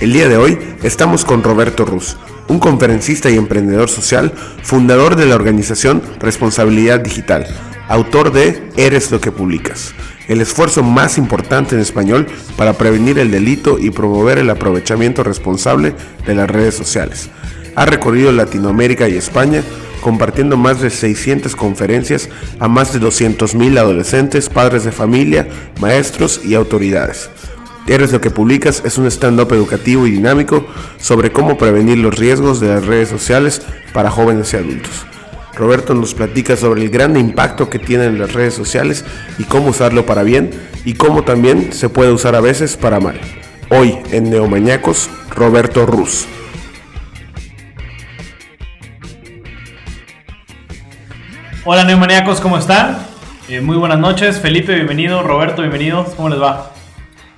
El día de hoy estamos con Roberto Ruz, un conferencista y emprendedor social, fundador de la organización Responsabilidad Digital, autor de Eres lo que publicas, el esfuerzo más importante en español para prevenir el delito y promover el aprovechamiento responsable de las redes sociales. Ha recorrido Latinoamérica y España compartiendo más de 600 conferencias a más de 200.000 adolescentes, padres de familia, maestros y autoridades. Eres lo que publicas es un stand-up educativo y dinámico sobre cómo prevenir los riesgos de las redes sociales para jóvenes y adultos. Roberto nos platica sobre el gran impacto que tienen las redes sociales y cómo usarlo para bien y cómo también se puede usar a veces para mal. Hoy en Neomañacos, Roberto Ruz. Hola Neomaníacos, ¿cómo están? Eh, muy buenas noches, Felipe, bienvenido, Roberto, bienvenido, ¿cómo les va?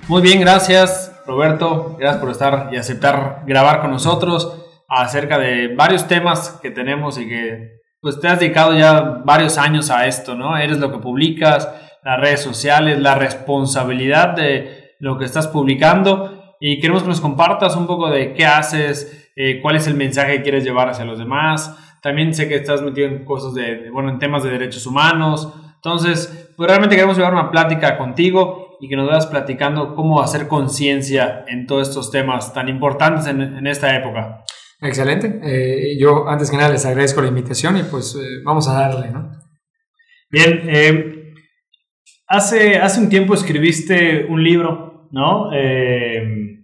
Muy bien, gracias Roberto, gracias por estar y aceptar grabar con nosotros acerca de varios temas que tenemos y que pues te has dedicado ya varios años a esto, ¿no? Eres lo que publicas, las redes sociales, la responsabilidad de lo que estás publicando y queremos que nos compartas un poco de qué haces, eh, cuál es el mensaje que quieres llevar hacia los demás. También sé que estás metido en cosas de, bueno, en temas de derechos humanos. Entonces, pues realmente queremos llevar una plática contigo y que nos vayas platicando cómo hacer conciencia en todos estos temas tan importantes en, esta época. Excelente. Eh, yo antes que nada les agradezco la invitación y pues eh, vamos a darle, ¿no? Bien, eh, hace, hace un tiempo escribiste un libro, ¿no? Eh,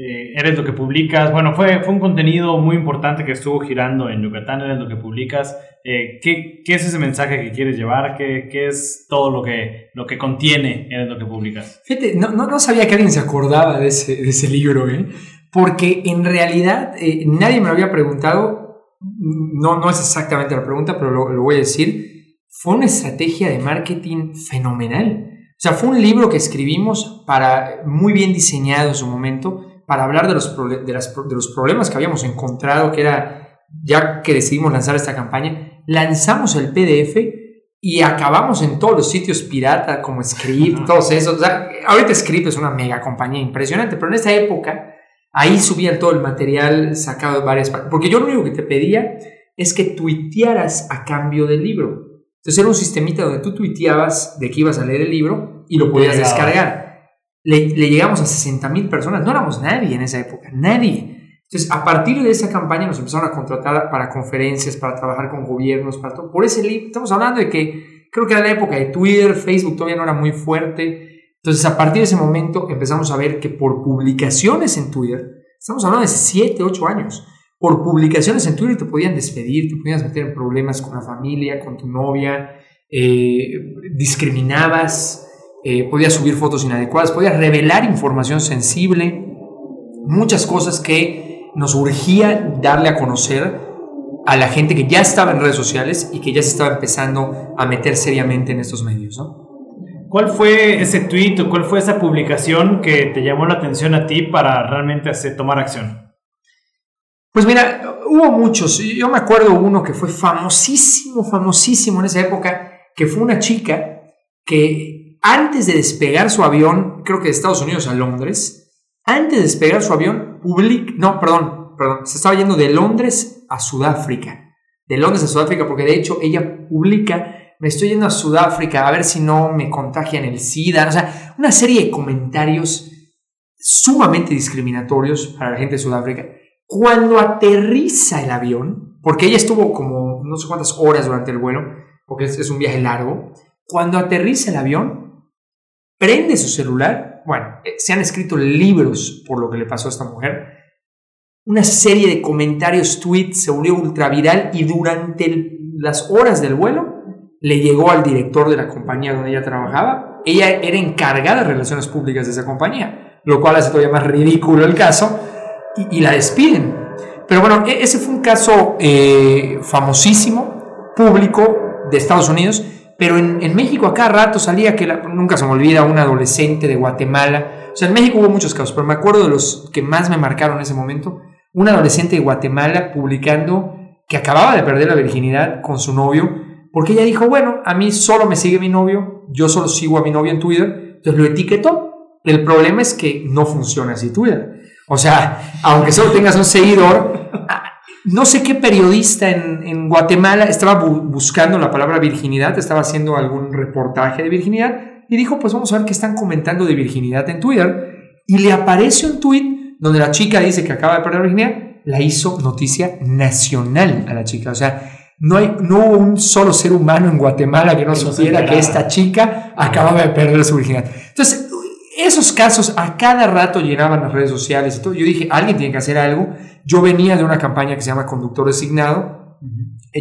eres lo que publicas. Bueno, fue, fue un contenido muy importante que estuvo girando en Yucatán, eres lo que publicas. Eh, ¿qué, ¿qué, es ese mensaje que quieres llevar? ¿Qué, qué es todo lo que, lo que contiene Eres lo que publicas? Fíjate, no, no, no sabía que alguien se acordaba de ese, de ese libro, ¿eh? porque en realidad eh, nadie me lo había preguntado. No, no es exactamente la pregunta, pero lo, lo voy a decir. Fue una estrategia de marketing fenomenal. O sea, fue un libro que escribimos para muy bien diseñado en su momento para hablar de los, de, los problemas que habíamos encontrado, que era, ya que decidimos lanzar esta campaña, lanzamos el PDF y acabamos en todos los sitios pirata como Script, todos esos. ahorita Script es una mega compañía impresionante, pero en esa época ahí subían todo el material sacado de varias partes. Porque yo lo único que te pedía es que tuitearas a cambio del libro. Entonces era un sistemita donde tú tuiteabas de que ibas a leer el libro y lo podías descargar le, llegamos a 60 mil personas. No éramos nadie en esa época, nadie. Entonces, a partir de esa campaña nos empezaron a contratar para conferencias, para trabajar con gobiernos, para todo. Por ese libro, estamos hablando de que creo que era la época de Twitter, Facebook todavía no era muy fuerte. Entonces, a partir de ese momento empezamos a ver que por publicaciones en Twitter, estamos hablando de 7, 8 años, por publicaciones en Twitter te podían despedir, te podías meter en problemas con la familia, con tu novia, eh, discriminabas, eh, podía subir fotos inadecuadas, podía revelar información sensible, muchas cosas que nos urgía darle a conocer a la gente que ya estaba en redes sociales y que ya se estaba empezando a meter seriamente en estos medios. ¿Cuál fue ese tweet o cuál fue esa publicación que te llamó la atención a ti para realmente hacer, tomar acción? Pues mira, hubo muchos. Yo me acuerdo uno que fue famosísimo, famosísimo en esa época, que fue una chica que antes de despegar su avión, creo que de Estados Unidos a Londres, antes de despegar su avión, public, no, perdón, perdón, se estaba yendo de Londres a Sudáfrica. De Londres a Sudáfrica, porque de hecho ella publica, me estoy yendo a Sudáfrica a ver si no me contagian el SIDA. O sea, una serie de comentarios sumamente discriminatorios para la gente de Sudáfrica. Cuando aterriza el avión, porque ella estuvo como no sé cuántas horas durante el vuelo, porque es un viaje largo, cuando aterriza el avión, prende su celular. Bueno, eh, se han escrito libros por lo que le pasó a esta mujer. Una serie de comentarios, tweets, se volvió ultra viral y durante las horas del vuelo le llegó al director de la compañía donde ella trabajaba. Ella era encargada de relaciones públicas de esa compañía, lo cual hace todavía más ridículo el caso y, la despiden. Pero bueno, e-, ese fue un caso eh, famosísimo, público de Estados Unidos pero en, México a cada rato salía que nunca se me olvida un adolescente de Guatemala. O sea, en México hubo muchos casos, pero me acuerdo de los que más me marcaron en ese momento. Un adolescente de Guatemala publicando que acababa de perder la virginidad con su novio, porque ella dijo, bueno, a mí solo me sigue mi novio, yo solo sigo a mi novio en Twitter, entonces lo etiquetó. El problema es que no funciona así Twitter. O sea, aunque solo tengas un seguidor, no sé qué periodista en, Guatemala estaba buscando la palabra virginidad, estaba haciendo algún reportaje de virginidad y dijo, pues vamos a ver qué están comentando de virginidad en Twitter. Y le aparece un tweet donde la chica dice que acaba de perder virginidad, la hizo noticia nacional a la chica. O sea, no, hay, no hubo un solo ser humano en Guatemala que no supiera que esta chica acababa de perder su virginidad. Entonces, esos casos a cada rato llenaban las redes sociales y todo. Yo dije, alguien tiene que hacer algo. Yo venía de una campaña que se llama Conductor Designado.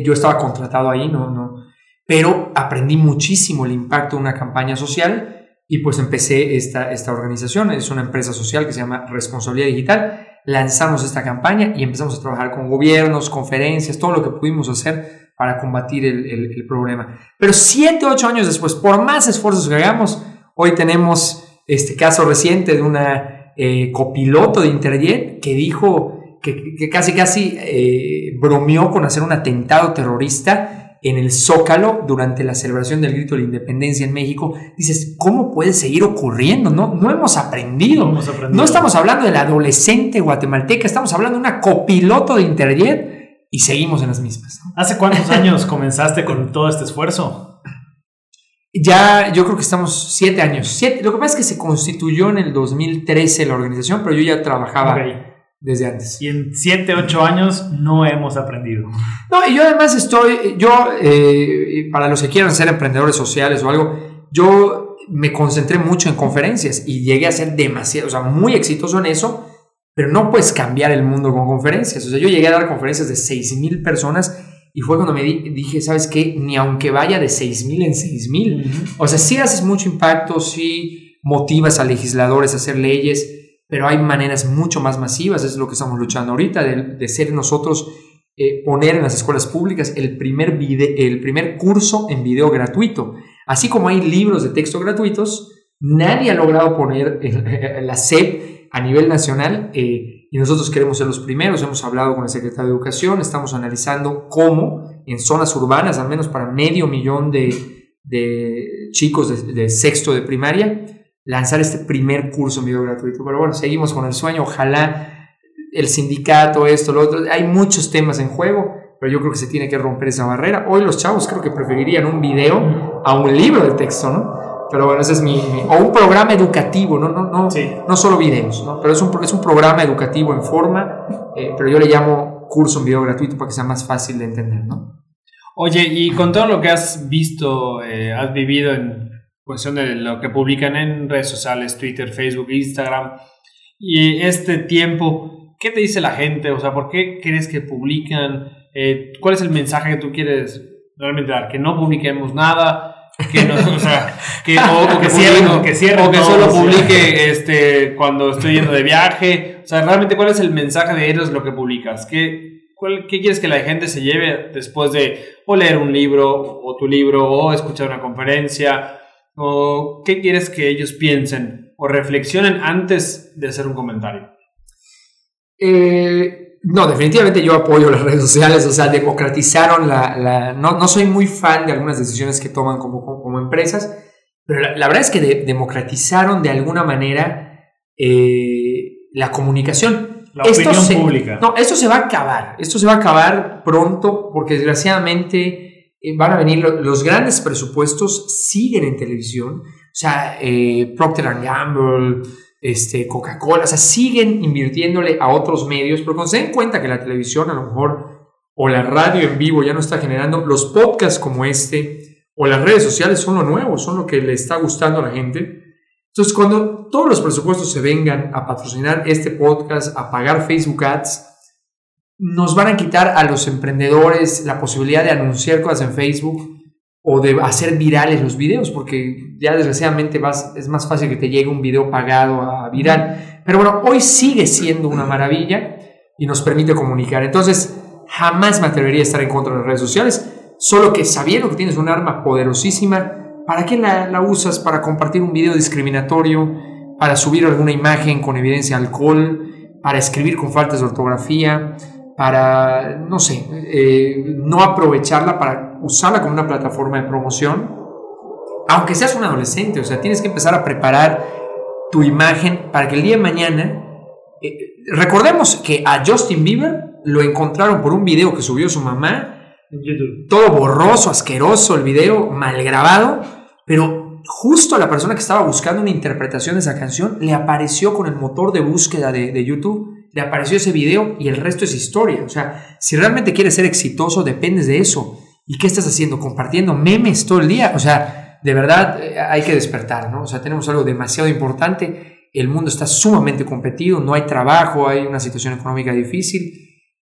Yo estaba contratado ahí, no, no. Pero aprendí muchísimo el impacto de una campaña social y pues empecé esta, esta organización. Es una empresa social que se llama Responsabilidad Digital lanzamos esta campaña y empezamos a trabajar con gobiernos, conferencias, todo lo que pudimos hacer para combatir el, problema. Pero siete, ocho años después, por más esfuerzos que hagamos, hoy tenemos este caso reciente de una eh, copiloto de Interjet que dijo que, casi casi eh, bromeó con hacer un atentado terrorista en el Zócalo durante la celebración del grito de la independencia en México, dices, ¿cómo puede seguir ocurriendo? No, no hemos aprendido. No, estamos hablando del adolescente guatemalteca, estamos hablando de una copiloto de Interjet y seguimos en las mismas. ¿Hace cuántos años comenzaste con todo este esfuerzo? Ya, yo creo que estamos siete años. Siete, lo que pasa es que se constituyó en el 2013 la organización, pero yo ya trabajaba desde antes. Y en 7, 8 años no hemos aprendido. No, y yo además estoy, yo, eh, para los que quieran ser emprendedores sociales o algo, yo me concentré mucho en conferencias y llegué a ser demasiado, o sea, muy exitoso en eso, pero no puedes cambiar el mundo con conferencias. O sea, yo llegué a dar conferencias de 6 mil personas y fue cuando me dije, ¿sabes qué? Ni aunque vaya de 6 mil en 6 mil. O sea, sí haces mucho impacto, sí motivas a legisladores a hacer leyes, pero hay maneras mucho más masivas, es lo que estamos luchando ahorita, de, ser nosotros, eh, poner en las escuelas públicas el primer, el primer curso en video gratuito. Así como hay libros de texto gratuitos, nadie ha logrado poner la SEP a nivel nacional eh, y nosotros queremos ser los primeros. Hemos hablado con el secretario de Educación, estamos analizando cómo en zonas urbanas, al menos para medio millón de, chicos de, de sexto de primaria, lanzar este primer curso en video gratuito. Pero bueno, seguimos con el sueño. Ojalá el sindicato, esto, lo otro. Hay muchos temas en juego, pero yo creo que se tiene que romper esa barrera. Hoy los chavos creo que preferirían un video a un libro de texto, ¿no? Pero bueno, ese es mi, o un programa educativo, no, no, no, no solo videos, ¿no? Pero es un, es un programa educativo en forma, eh, pero yo le llamo curso en video gratuito para que sea más fácil de entender, ¿no? Oye, y con todo lo que has visto, eh, has vivido en, cuestión de lo que publican en redes sociales, Twitter, Facebook, Instagram. Y este tiempo, ¿qué te dice la gente? O sea, ¿por qué crees que publican? Eh, ¿Cuál es el mensaje que tú quieres realmente dar? Que no publiquemos nada, que no, o sea, que, o, que, cierren, que, cierren o que solo publique este, cuando estoy yendo de viaje. O sea, realmente, ¿cuál es el mensaje de ellos lo que publicas? ¿Qué, ¿Qué quieres que la gente se lleve después de o leer un libro, o tu libro, o escuchar una conferencia? ¿O qué quieres que ellos piensen o reflexionen antes de hacer un comentario? Eh, no, definitivamente yo apoyo las redes sociales, o sea, democratizaron la... no, no, soy muy fan de algunas decisiones que toman como, como, empresas, pero la, verdad es que democratizaron de alguna manera eh, la comunicación. La esto opinión pública. No, esto se va a acabar, esto se va a acabar pronto porque desgraciadamente eh, van a venir los grandes presupuestos, siguen en televisión, o sea, eh, Procter Gamble, este, Coca-Cola, o sea, siguen invirtiéndole a otros medios, pero cuando se den cuenta que la televisión a lo mejor, o la radio en vivo ya no está generando, los podcasts como este, o las redes sociales son lo nuevo, son lo que le está gustando a la gente. Entonces, cuando todos los presupuestos se vengan a patrocinar este podcast, a pagar Facebook Ads, nos van a quitar a los emprendedores la posibilidad de anunciar cosas en Facebook o de hacer virales los videos, porque ya desgraciadamente es más fácil que te llegue un video pagado a viral. Pero bueno, hoy sigue siendo una maravilla y nos permite comunicar. Entonces, jamás me atrevería a estar en contra de las redes sociales, solo que sabiendo que tienes un arma poderosísima, ¿para qué la, usas? ¿Para compartir un video discriminatorio? ¿Para subir alguna imagen con evidencia de alcohol? ¿Para escribir con faltas de ortografía? para, no sé, eh, no aprovecharla para usarla como una plataforma de promoción, aunque seas un adolescente, o sea, tienes que empezar a preparar tu imagen para que el día de mañana Eh, recordemos que a Justin Bieber lo encontraron por un video que subió su mamá, todo borroso, asqueroso el video, mal grabado, pero justo a la persona que estaba buscando una interpretación de esa canción le apareció con el motor de búsqueda de, de YouTube, le apareció ese video y el resto es historia. O sea, si realmente quieres ser exitoso, dependes de eso. ¿Y qué estás haciendo? Compartiendo memes todo el día. O sea, de verdad eh, hay que despertar, ¿no? O sea, tenemos algo demasiado importante el mundo está sumamente competido, no hay trabajo, hay una situación económica difícil.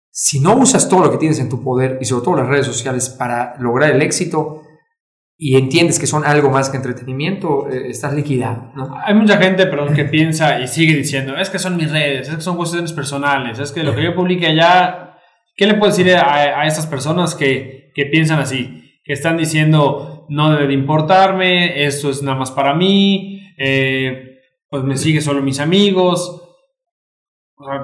Si no usas todo lo que tienes en tu poder y sobre todo las redes sociales para lograr el éxito y entiendes que son algo más que entretenimiento, eh, estás liquidado. Hay mucha gente perdón, que piensa y sigue diciendo, es que son mis redes, es que son cuestiones personales, es que lo que yo publique allá, ¿qué le puedo decir a, a esas personas que, que piensan así? Que están diciendo, no debe de importarme, esto es nada más para mí, eh, pues me sigue solo mis amigos.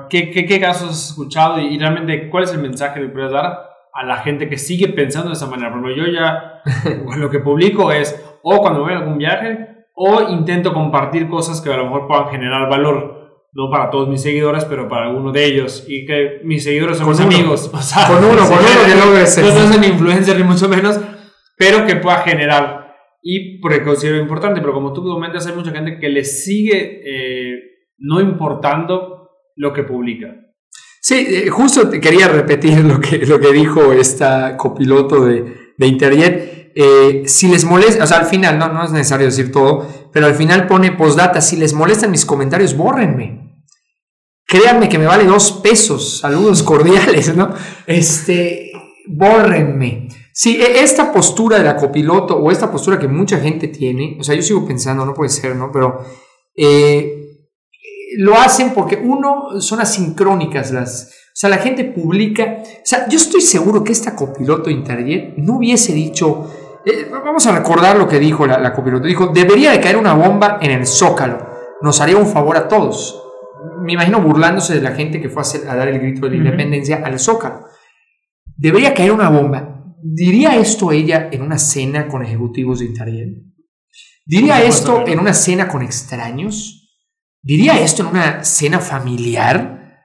¿qué, qué, casos has escuchado y, realmente cuál es el mensaje que le puedes dar a la gente que sigue pensando de esa manera? Porque yo ya lo que publico es o cuando voy a algún viaje o intento compartir cosas que a lo mejor puedan generar valor. No para todos mis seguidores, pero para alguno de ellos. Y que mis seguidores son mis amigos. con uno, con uno que logres. No son influencer ni mucho menos, pero que pueda generar y porque considero importante, pero como tú comentas, hay mucha gente que le sigue eh, no importando lo que publica. Sí, eh, justo quería repetir lo que, lo que dijo esta copiloto de, de Internet. Eh, si les molesta, o sea, al final, no, no es necesario decir todo, pero al final pone postdata, si les molestan mis comentarios, bórrenme. Créanme que me vale dos pesos, saludos cordiales, ¿no? Este, bórrenme. Sí, e, esta postura de la copiloto o esta postura que mucha gente tiene, o sea, yo sigo pensando, no puede ser, ¿no? Pero eh, lo hacen porque uno, son asincrónicas las... O sea, la gente publica... O sea, yo estoy seguro que esta copiloto Interjet no hubiese dicho... Eh, vamos a recordar lo que dijo la, copiloto. Dijo, debería de caer una bomba en el zócalo. Nos haría un favor a todos. Me imagino burlándose de la gente que fue a, dar el grito de la independencia al zócalo. Debería caer una bomba ¿Diría esto ella en una cena con ejecutivos de Internet? ¿Diría esto en una cena con extraños? ¿Diría esto en una cena familiar?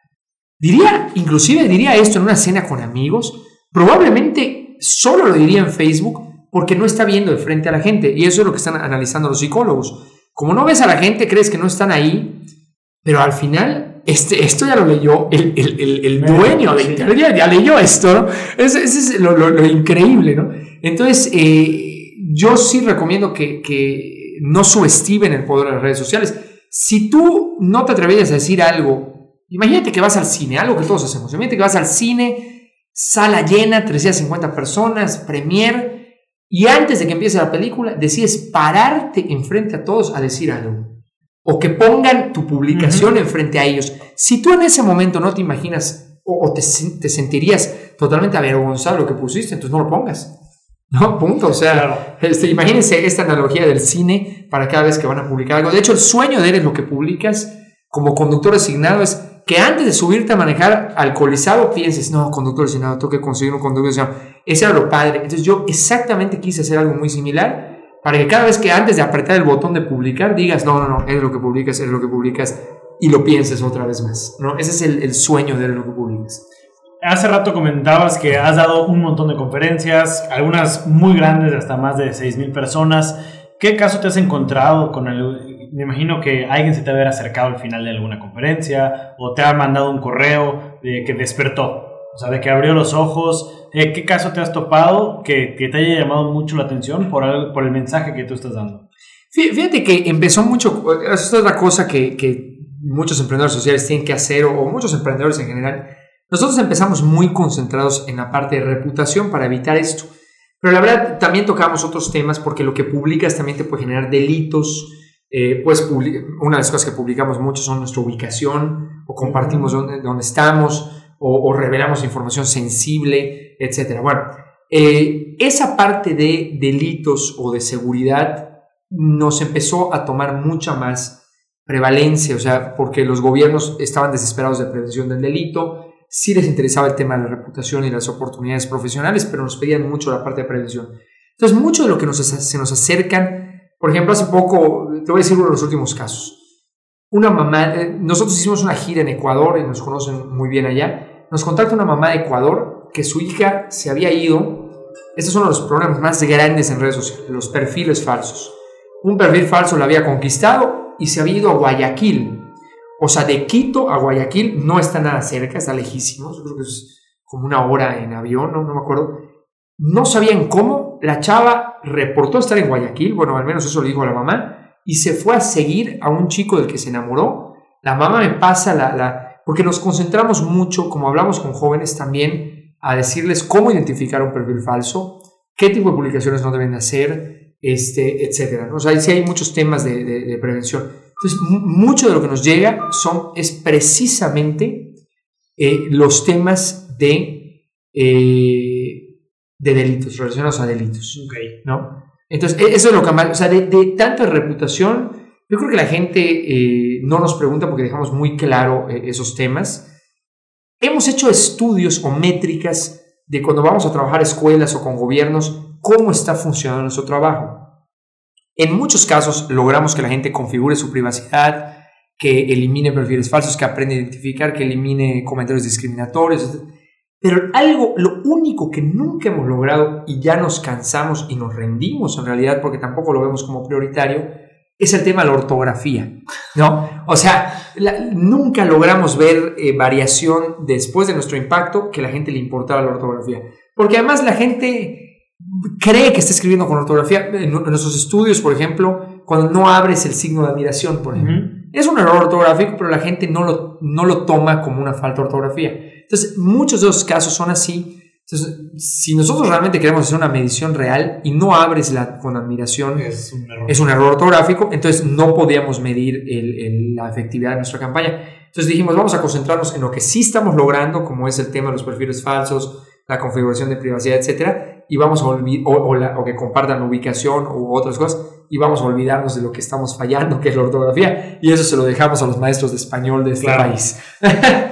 ¿Diría, inclusive diría esto en una cena con amigos? Probablemente solo lo diría en Facebook porque no está viendo de frente a la gente. Y eso es lo que están analizando los psicólogos. Como no ves a la gente, crees que no están ahí, pero al final este, esto ya lo leyó el, el, el, dueño de Internet, ya, leyó esto, ¿no? Ese, es lo, lo, increíble, ¿no? Entonces, eh, yo sí recomiendo que, que no subestimen el poder de las redes sociales. Si tú no te atreverías a decir algo, imagínate que vas al cine, algo que todos hacemos, imagínate que vas al cine, sala llena, 350 personas, premier, y antes de que empiece la película, decides pararte enfrente a todos a decir algo o que pongan tu publicación enfrente a ellos. Si tú en ese momento no te imaginas o, te, te, sentirías totalmente avergonzado de lo que pusiste, entonces no lo pongas. No, punto. O sea, este, imagínense esta analogía del cine para cada vez que van a publicar algo. De hecho, el sueño de él es lo que publicas como conductor asignado es que antes de subirte a manejar alcoholizado pienses, no, conductor asignado, tengo que conseguir un conductor asignado. Ese era lo padre. Entonces yo exactamente quise hacer algo muy similar para que cada vez que antes de apretar el botón de publicar digas, no, no, no, es lo que publicas, es lo que publicas, y lo pienses otra vez más. ¿no? Ese es el, el sueño de lo que publicas. Hace rato comentabas que has dado un montón de conferencias, algunas muy grandes, hasta más de 6.000 personas. ¿Qué caso te has encontrado con el, me imagino que alguien se te haber acercado al final de alguna conferencia o te ha mandado un correo de que despertó? O sea, de que abrió los ojos. Eh, ¿Qué caso te has topado que, que, te haya llamado mucho la atención por, por el mensaje que tú estás dando? Fíjate que empezó mucho, esa es otra cosa que, que muchos emprendedores sociales tienen que hacer, o, muchos emprendedores en general. Nosotros empezamos muy concentrados en la parte de reputación para evitar esto. Pero la verdad, también tocamos otros temas porque lo que publicas también te puede generar delitos. Eh, pues una de las cosas que publicamos mucho son nuestra ubicación o compartimos dónde, dónde estamos o, revelamos información sensible, etc. Bueno, eh, esa parte de delitos o de seguridad nos empezó a tomar mucha más prevalencia, o sea, porque los gobiernos estaban desesperados de prevención del delito, sí les interesaba el tema de la reputación y las oportunidades profesionales, pero nos pedían mucho la parte de prevención. Entonces, mucho de lo que nos, se nos acercan, por ejemplo, hace poco, te voy a decir uno de los últimos casos una mamá, eh, nosotros hicimos una gira en Ecuador y nos conocen muy bien allá, nos contacta una mamá de Ecuador que su hija se había ido, estos son los problemas más grandes en redes sociales, los perfiles falsos. Un perfil falso la había conquistado y se había ido a Guayaquil. O sea, de Quito a Guayaquil no está nada cerca, está lejísimo, creo que es como una hora en avión, no, no me acuerdo. No sabían cómo, la chava reportó estar en Guayaquil, bueno, al menos eso le dijo la mamá, y se fue a seguir a un chico del que se enamoró. La mamá me pasa la, la... porque nos concentramos mucho, como hablamos con jóvenes también, a decirles cómo identificar un perfil falso, qué tipo de publicaciones no deben hacer, este, etcétera. O sea, sí hay muchos temas de, de, prevención. Entonces, mucho de lo que nos llega son, es precisamente eh, los temas de, eh, de delitos, relacionados a delitos. Okay. ¿no? Entonces, e-, eso es lo que mal, o sea, de, tanta reputación, yo creo que la gente eh, no nos pregunta porque dejamos muy claro eh, esos temas. Hemos hecho estudios o métricas de cuando vamos a trabajar escuelas o con gobiernos, cómo está funcionando nuestro trabajo. En muchos casos logramos que la gente configure su privacidad, que elimine perfiles falsos, que aprenda a identificar, que elimine comentarios discriminatorios, pero algo, lo único que nunca hemos logrado y ya nos cansamos y nos rendimos en realidad porque tampoco lo vemos como prioritario, es el tema de la ortografía, ¿no? O sea, nunca logramos ver eh, variación después de nuestro impacto que la gente le importara la ortografía. Porque además la gente cree que está escribiendo con ortografía. En, nuestros estudios, por ejemplo, cuando no abres el signo de admiración, por ejemplo, es un error ortográfico, pero la gente no lo, no lo toma como una falta de ortografía. Entonces, muchos de esos casos son así. Entonces, si nosotros realmente queremos hacer una medición real y no abres la, con admiración, es un, error. es un error ortográfico, entonces no podíamos medir la efectividad de nuestra campaña. Entonces dijimos, vamos a concentrarnos en lo que sí estamos logrando, como es el tema de los perfiles falsos, la configuración de privacidad, etcétera, y vamos a olvidar, o, o, que compartan ubicación u otras cosas, y vamos a olvidarnos de lo que estamos fallando, que es la ortografía, y eso se lo dejamos a los maestros de español de este país.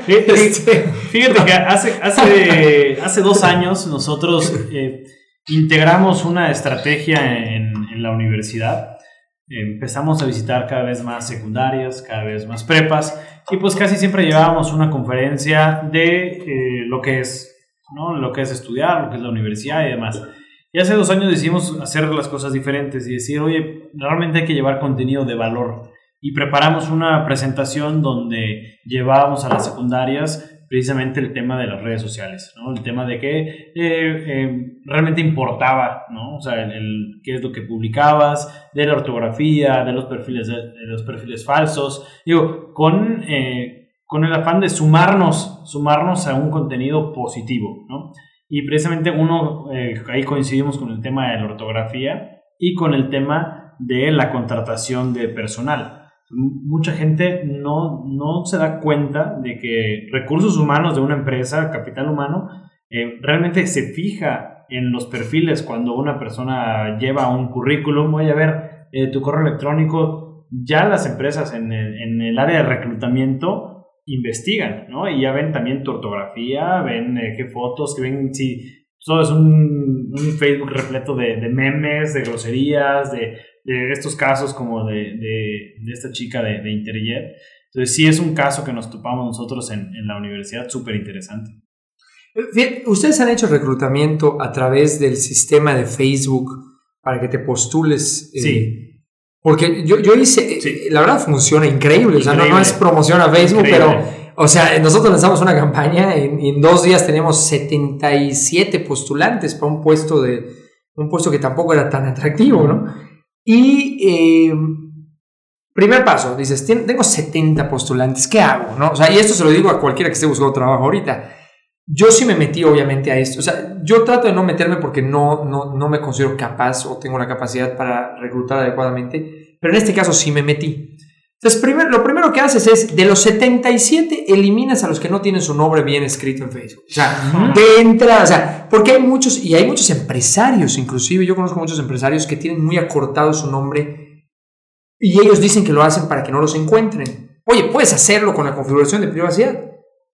Este, fíjate, que hace, hace, hace dos años nosotros eh, integramos una estrategia en, en la universidad. Empezamos a visitar cada vez más secundarias, cada vez más prepas, y pues casi siempre llevábamos una conferencia de eh, lo que es ¿no? Lo que es estudiar, lo que es la universidad y demás. Y hace dos años decidimos hacer las cosas diferentes y decir, oye, realmente hay que llevar contenido de valor. Y preparamos una presentación donde llevábamos a las secundarias precisamente el tema de las redes sociales, ¿no? El tema de qué eh, eh, realmente importaba, ¿no? O sea, el, qué es lo que publicabas, de la ortografía, de los perfiles, de, los perfiles falsos. Digo, con... Eh, con el afán de sumarnos, sumarnos a un contenido positivo, ¿no? Y precisamente uno, eh, ahí coincidimos con el tema de la ortografía y con el tema de la contratación de personal. Mucha gente no, no se da cuenta de que recursos humanos de una empresa, capital humano, eh, realmente se fija en los perfiles cuando una persona lleva un currículum, voy a ver eh, tu correo electrónico, ya las empresas en el, en el área de reclutamiento investigan, ¿no? Y ya ven también tu ortografía, ven eh, qué fotos, que ven si todo es un, un Facebook repleto de, de, memes, de groserías, de, de estos casos como de, de esta chica de, Interjet. Entonces sí es un caso que nos topamos nosotros en, en la universidad, súper interesante. Bien, ustedes han hecho reclutamiento a través del sistema de Facebook para que te postules. Eh, sí porque yo, yo hice, la verdad funciona increíble, o sea, no, es promoción a Facebook, pero, o sea, nosotros lanzamos una campaña y en, dos días tenemos 77 postulantes para un puesto de, un puesto que tampoco era tan atractivo, ¿no? Y, eh, primer paso, dices, tengo 70 postulantes, ¿qué hago, no? O sea, y esto se lo digo a cualquiera que esté buscando trabajo ahorita. Yo sí me metí obviamente a esto. O sea, yo trato de no meterme porque no, no, no me considero capaz o tengo la capacidad para reclutar adecuadamente, pero en este caso sí me metí. Entonces, primero, lo primero que haces es, de los 77, eliminas a los que no tienen su nombre bien escrito en Facebook. O sea, de entrada, o sea, porque hay muchos, y hay muchos empresarios, inclusive, yo conozco muchos empresarios que tienen muy acortado su nombre y ellos dicen que lo hacen para que no los encuentren. Oye, puedes hacerlo con la configuración de privacidad,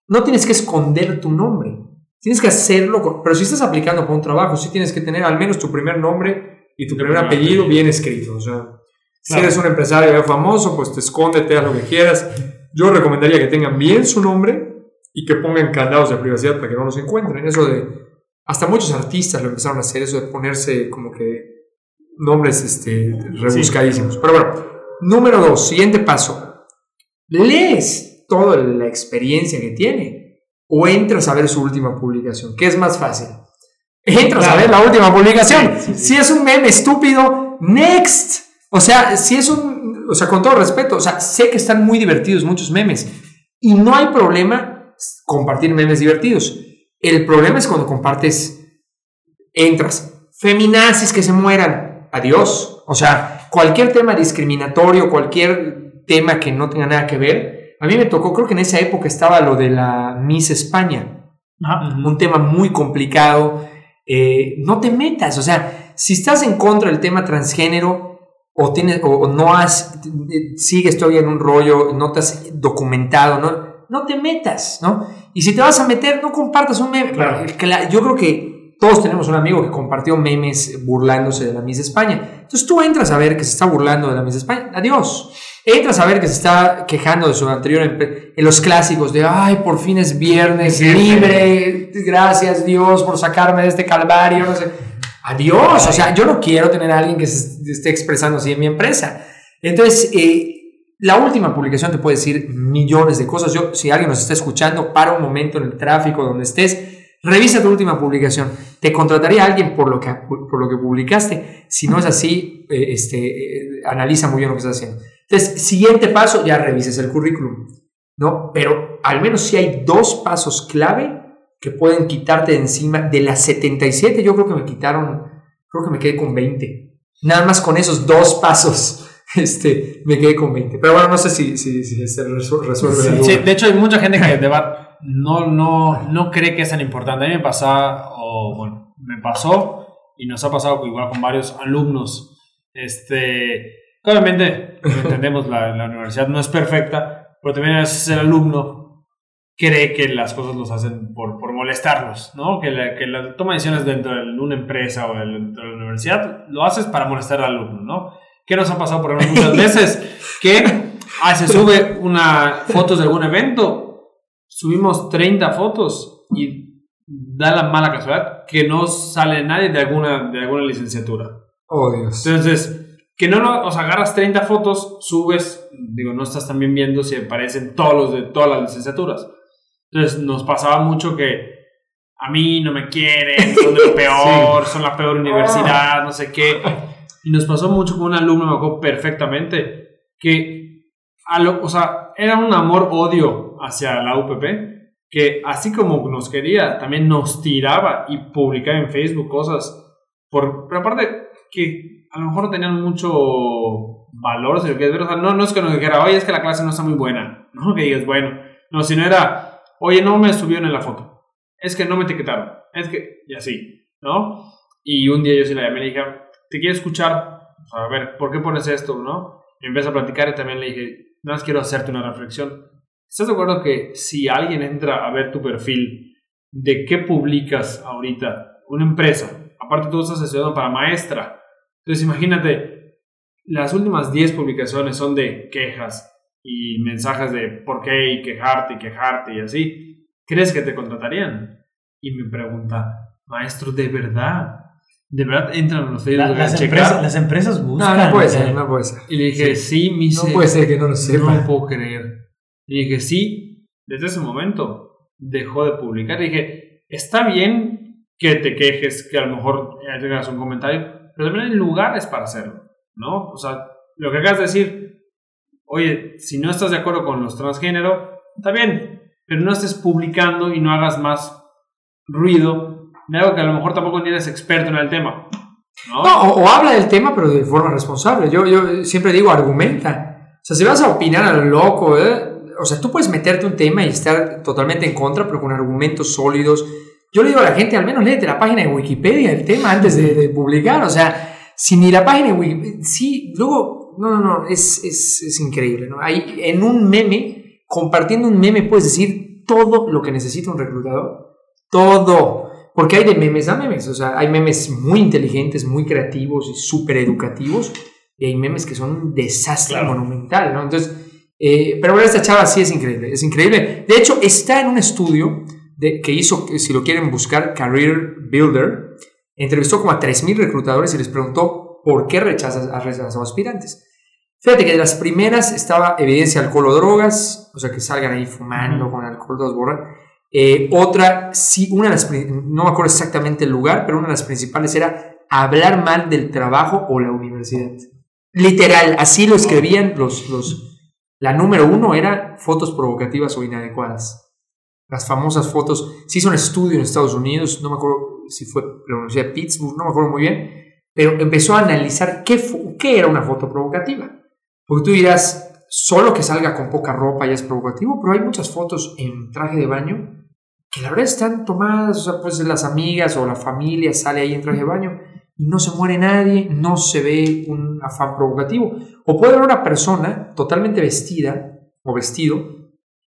no tienes que esconder tu nombre. Tienes que hacerlo, pero si estás aplicando para un trabajo, sí tienes que tener al menos tu primer nombre y tu primer apellido bien escrito. O sea, Si eres un empresario famoso, pues te escóndete, haz lo que quieras. Yo recomendaría que tengan bien su nombre y que pongan candados de privacidad para que no los encuentren. Eso de. Hasta muchos artistas lo empezaron a hacer, eso de ponerse como que nombres este, rebuscadísimos. Pero bueno, número dos, siguiente paso. Lees toda la experiencia que tiene o entras a ver su última publicación. ¿Qué es más fácil? Entras a ver la última publicación. si es un meme estúpido, next. O sea, si es un, o sea, con todo respeto, o sea, sé que están muy divertidos muchos memes y no hay problema compartir memes divertidos. El problema es cuando compartes, entras, feminazis que se mueran, adiós. O sea, cualquier tema discriminatorio, cualquier tema que no tenga nada que ver. A mí me tocó, creo que en esa época estaba lo de la Miss España, un tema muy complicado. Eh, no te metas, o sea, si estás en contra del tema transgénero, o, tienes, o no has, sigues todavía en un rollo, no te has documentado, ¿no? no te metas, ¿no? Y si te vas a meter, no compartas un meme. Yo creo que todos tenemos un amigo que compartió memes burlándose de la Miss España. Entonces tú entras a ver que se está burlando de la Miss España, adiós. Entras a ver que se está quejando de su anterior en los clásicos de, ay, por fin es viernes, libre, gracias Dios por sacarme de este calvario, no sé adiós. O sea, yo no quiero tener a alguien que se esté expresando así en mi empresa. Entonces, eh, la última publicación te puede decir millones de cosas. Yo, si alguien nos está escuchando, para un momento en el tráfico donde estés, revisa tu última publicación. Te contrataría a alguien por lo que, por lo que publicaste. Si no es así, eh, este, eh, analiza muy bien lo que estás haciendo. Entonces, siguiente paso, ya revises el currículum. ¿no? Pero al menos si hay dos pasos clave que pueden quitarte de encima. De las 77 yo creo que me quitaron, creo que me quedé con 20. Nada más con esos dos pasos este, me quedé con 20. Pero bueno, no sé si, si, se resuelve. Sí, de hecho hay mucha gente que no, no, no cree que es tan importante. A mí me pasa, o bueno, me pasó y nos ha pasado igual con varios alumnos. Este, obviamente entendemos la, la universidad no es perfecta, pero también a veces el alumno cree que las cosas los hacen por, por molestarlos, ¿no? Que la, que la toma de decisiones dentro de una empresa o dentro de la universidad lo haces para molestar al alumno, ¿no? ¿Qué nos ha pasado por ejemplo muchas veces? Que ah, se sube una fotos de algún evento, subimos 30 fotos y da la mala casualidad que no sale nadie de alguna, de alguna licenciatura. Oh, Dios. Entonces, que no, no, o sea, agarras 30 fotos, subes, digo, no estás también viendo si aparecen todos los de todas las licenciaturas entonces nos pasaba mucho que a mí no me quieren, son de lo peor, son la peor universidad, no sé qué. Y nos pasó mucho con un alumno, me acuerdo perfectamente, que, a lo, o sea, era un amor-odio hacia la UPP, que así como nos quería, también nos tiraba y publicaba en Facebook cosas. Por, pero aparte, que a lo mejor no tenían mucho valor, si lo quieres ver. O sea, no, no es que nos dijera, oye, es que la clase no está muy buena. No que digas, bueno. No, sino era, Oye, no me subieron en la foto. Es que no me etiquetaron. Es que, y así, ¿no? Y un día yo sí la llamé y le dije, ¿te quiero escuchar? a ver, ¿por qué pones esto, no? Y empecé a platicar y también le dije, nada más quiero hacerte una reflexión. ¿Estás de acuerdo que si alguien entra a ver tu perfil de qué publicas ahorita, una empresa, aparte tú estás estudiando para maestra, entonces imagínate, las últimas 10 publicaciones son de quejas, y mensajes de por qué y quejarte y quejarte y así, ¿crees que te contratarían? Y me pregunta, maestro, ¿de verdad? ¿De verdad entran los Facebook las, empresas, las empresas buscan. No, no puede ser, no puede ser. Y le dije, sí, mi No puede ser que no lo sepa. No puedo creer. Y dije, sí, desde ese momento dejó de publicar. Y dije, está bien que te quejes, que a lo mejor tengas un comentario, pero también hay lugares para hacerlo, ¿no? O sea, lo que acabas de decir, oye, si no estás de acuerdo con los transgénero, está bien, pero no estés publicando y no hagas más ruido de algo que a lo mejor tampoco eres experto en el tema. No, o, habla del tema, pero de forma responsable. Yo, yo siempre digo, argumenta. O sea, si vas a opinar a lo loco, ¿eh? o sea, tú puedes meterte un tema y estar totalmente en contra, pero con argumentos sólidos. Yo le digo a la gente, al menos léete la página de Wikipedia del tema antes de, de publicar. O sea, si ni la página de Wikipedia. Sí, luego no, no, no, es, es, es increíble, ¿no? Hay, en un meme, compartiendo un meme, puedes decir todo lo que necesita un reclutador. Todo. Porque hay de memes a memes. O sea, hay memes muy inteligentes, muy creativos y súper educativos. y hay memes que son un desastre monumental, ¿no? Entonces, eh, pero bueno, esta chava sí es increíble, es increíble. De hecho, está en un estudio de, que hizo, si lo quieren buscar, Career Builder, entrevistó como a 3.000 reclutadores y les preguntó por qué rechazas a rechazado aspirantes. Fíjate que de las primeras estaba evidencia alcohol o drogas, o sea, que salgan ahí fumando con alcohol, dos borras. Eh, otra, sí, una de las, no me acuerdo exactamente el lugar, pero una de las principales era hablar mal del trabajo o la universidad. Literal, así lo escribían los, los, la número uno era fotos provocativas o inadecuadas. Las famosas fotos, se hizo un estudio en Estados Unidos, no me acuerdo si fue la Pittsburgh, no me acuerdo muy bien, pero empezó a analizar qué, qué era una foto provocativa. Porque tú dirás, solo que salga con poca ropa ya es provocativo, pero hay muchas fotos en traje de baño que la verdad están tomadas, o sea, pues las amigas o la familia sale ahí en traje de baño y no se muere nadie, no se ve un afán provocativo. O puede haber una persona totalmente vestida o vestido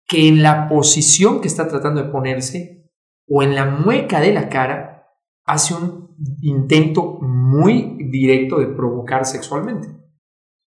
que en la posición que está tratando de ponerse o en la mueca de la cara hace un intento muy directo de provocar sexualmente.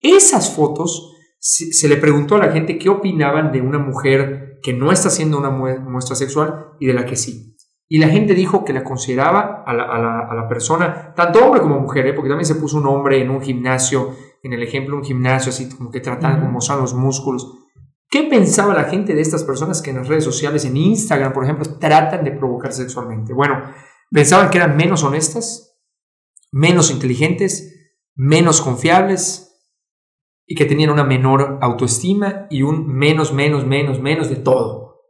Esas fotos se, le preguntó a la gente qué opinaban de una mujer que no está haciendo una muestra sexual y de la que sí. Y la gente dijo que la consideraba a la, persona, tanto hombre como mujer, ¿eh? porque también se puso un hombre en un gimnasio, en el ejemplo un gimnasio así como que trataba como mostrar los músculos. ¿Qué pensaba la gente de estas personas que en las redes sociales, en Instagram, por ejemplo, tratan de provocar sexualmente? Bueno, pensaban que eran menos honestas, menos inteligentes, menos confiables, y que tenían una menor autoestima y un menos, menos, menos, menos de todo.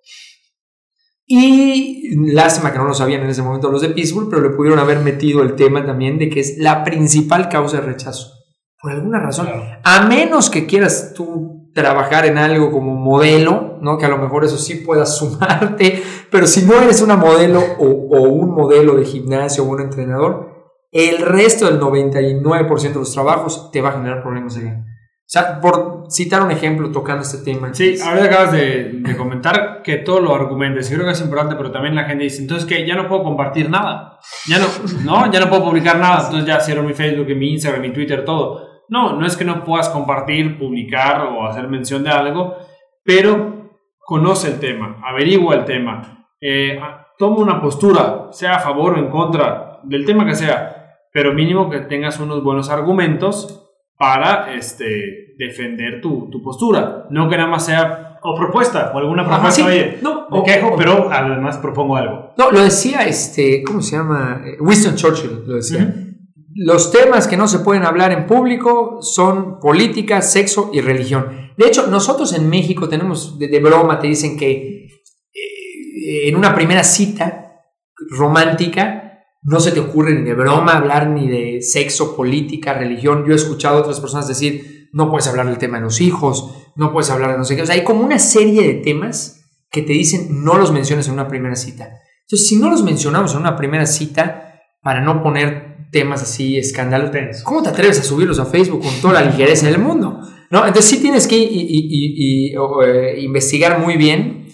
Y lástima que no lo sabían en ese momento los de Pittsburgh, pero le pudieron haber metido el tema también de que es la principal causa de rechazo. Por alguna razón. A menos que quieras tú trabajar en algo como modelo, ¿no? que a lo mejor eso sí puedas sumarte, pero si no eres una modelo o, o un modelo de gimnasio o un entrenador, el resto del 99% de los trabajos te va a generar problemas de o sea, por citar un ejemplo tocando este tema. Sí, ahora acabas de, comentar que todo lo argumentes. Yo creo que es importante, pero también la gente dice, entonces que ya no puedo compartir nada. Ya no, no, ya no puedo publicar nada. Entonces ya cierro mi Facebook, mi Instagram, mi Twitter, todo. No, no es que no puedas compartir, publicar o hacer mención de algo, pero conoce el tema, averigua el tema, eh, toma una postura, sea a favor o en contra del tema que sea, pero mínimo que tengas unos buenos argumentos para este, defender tu, tu, postura. No que nada más sea o propuesta o alguna propuesta, oye, no, me quejo, pero además propongo algo. No, lo decía, este, ¿cómo se llama? Eh, Winston Churchill lo decía. Los temas que no se pueden hablar en público son política, sexo y religión. De hecho, nosotros en México tenemos, de, broma, te dicen que eh, en una primera cita romántica, no se te ocurre ni de broma hablar ni de sexo, política, religión. Yo he escuchado a otras personas decir, no puedes hablar del tema de los hijos, no puedes hablar de no sé qué. O sea, hay como una serie de temas que te dicen no los menciones en una primera cita. Entonces, si no los mencionamos en una primera cita, para no poner temas así escandalosos, ¿cómo te atreves a subirlos a Facebook con toda la ligereza del mundo? ¿No? Entonces sí tienes que eh, investigar muy bien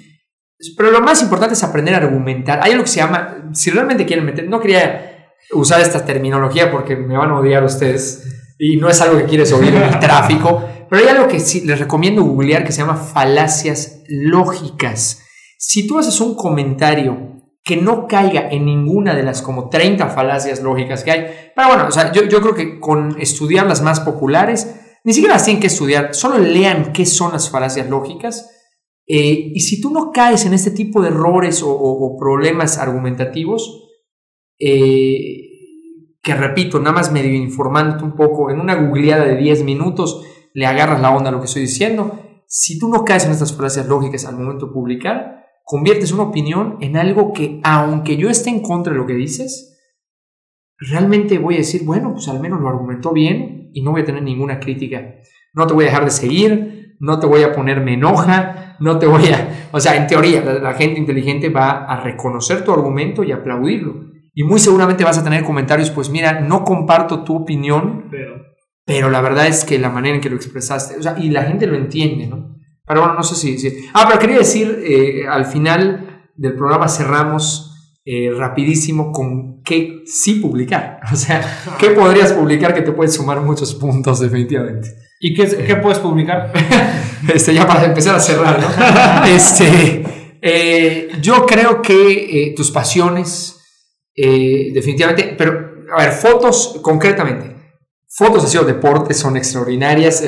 pero lo más importante es aprender a argumentar. Hay algo que se llama, si realmente quieren meter, no quería usar esta terminología porque me van a odiar ustedes y no es algo que quieres oír en el tráfico, pero hay algo que sí, les recomiendo googlear que se llama falacias lógicas. Si tú haces un comentario que no caiga en ninguna de las como 30 falacias lógicas que hay, pero bueno, o sea, yo, yo creo que con estudiar las más populares, ni siquiera las tienen que estudiar, solo lean qué son las falacias lógicas. Eh, y si tú no caes en este tipo de errores o, problemas argumentativos, eh, que repito, nada más medio informándote un poco, en una googleada de 10 minutos le agarras la onda a lo que estoy diciendo, si tú no caes en estas frases lógicas al momento de publicar, conviertes una opinión en algo que, aunque yo esté en contra de lo que dices, realmente voy a decir, bueno, pues al menos lo argumentó bien y no voy a tener ninguna crítica. No te voy a dejar de seguir, no te voy a poner me enoja, no te voy a... O sea, en teoría, la, gente inteligente va a reconocer tu argumento y aplaudirlo. Y muy seguramente vas a tener comentarios, pues mira, no comparto tu opinión, pero, pero la verdad es que la manera en que lo expresaste, o sea, y la gente lo entiende, ¿no? Pero bueno, no sé si... Ah, pero quería decir, eh, al final del programa cerramos eh, rapidísimo con qué sí publicar. O sea, qué podrías publicar que te puede sumar muchos puntos definitivamente. ¿Y qué, qué puedes publicar? este, ya para empezar a cerrar, ¿no? este, eh, yo creo que eh, tus pasiones, definitivamente, pero a ver, fotos concretamente. Fotos de deportes son extraordinarias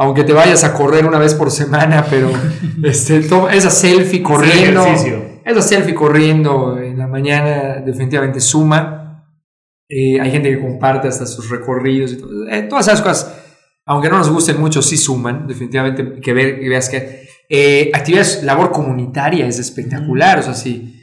aunque te vayas a correr una vez por semana, pero este, esa selfie corriendo, esa selfie corriendo en la mañana definitivamente suma. Eh, hay gente que comparte hasta sus recorridos y todo. Eh, todas esas cosas, aunque no nos gusten mucho, sí suman, definitivamente, que, ver, veas que eh, actividades, labor comunitaria es espectacular, o sea, sí.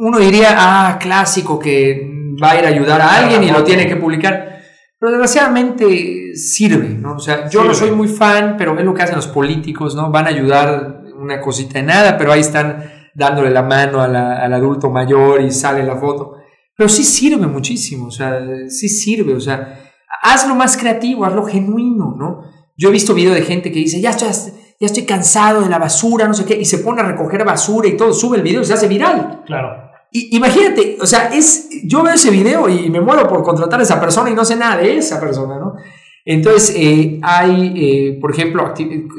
Uno diría, ah, clásico, que va a ir a ayudar a alguien y lo tiene que publicar. Pero desgraciadamente sirve, ¿no? O sea, yo no soy muy fan, pero es lo que hacen los políticos, ¿no? Van a ayudar una cosita de nada, pero ahí están dándole la mano al adulto mayor y sale la foto. Pero sí sirve muchísimo, o sea, sí sirve, o sea, hazlo más creativo, hazlo genuino, ¿no? Yo he visto videos de gente que dice, ya estoy, ya estoy cansado de la basura, no sé qué, y se pone a recoger basura y todo, sube el video y se hace viral. Claro imagínate, o sea, es, yo veo ese video y me muero por contratar a esa persona y no sé nada de esa persona, ¿no? Entonces, eh, hay, eh, por ejemplo,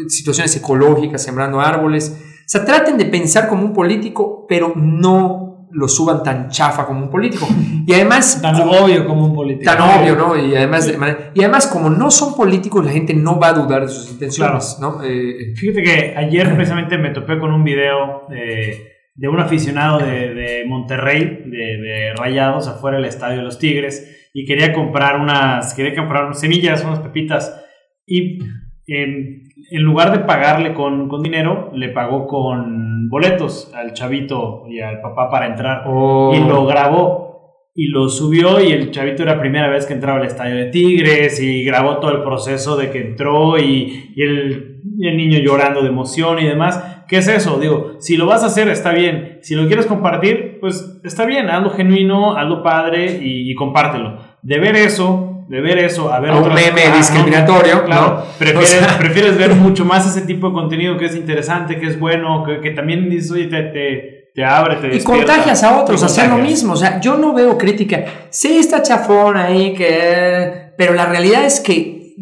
situaciones ecológicas, sembrando árboles. O sea, traten de pensar como un político, pero no lo suban tan chafa como un político. Y además... tan obvio como un político. Tan obvio, ¿no? Y además, y además, como no son políticos, la gente no va a dudar de sus intenciones, ¿no? Eh, Fíjate que ayer precisamente me topé con un video de un aficionado de, Monterrey, de, Rayados, afuera del estadio de los Tigres, y quería comprar unas, quería comprar semillas, unas pepitas, y em, en lugar de pagarle con, dinero, le pagó con boletos al chavito y al papá para entrar, oh. y lo grabó. Y lo subió y el chavito era la primera vez que entraba al estadio de Tigres y grabó todo el proceso de que entró y, el, el niño llorando de emoción y demás ¿Qué es eso? Digo, si lo vas a hacer, está bien. Si lo quieres compartir, pues está bien. Hazlo genuino, hazlo padre y, compártelo. De ver eso, de ver eso, a ver... un meme discriminatorio, claro. Prefieres, ver mucho más ese tipo de contenido que es interesante, que es bueno, que, también dices, oye, te, te, abre, te Y contagias a otros a hacer lo mismo. O sea, yo no veo crítica. Sí, está chafón ahí, que... Pero la realidad es que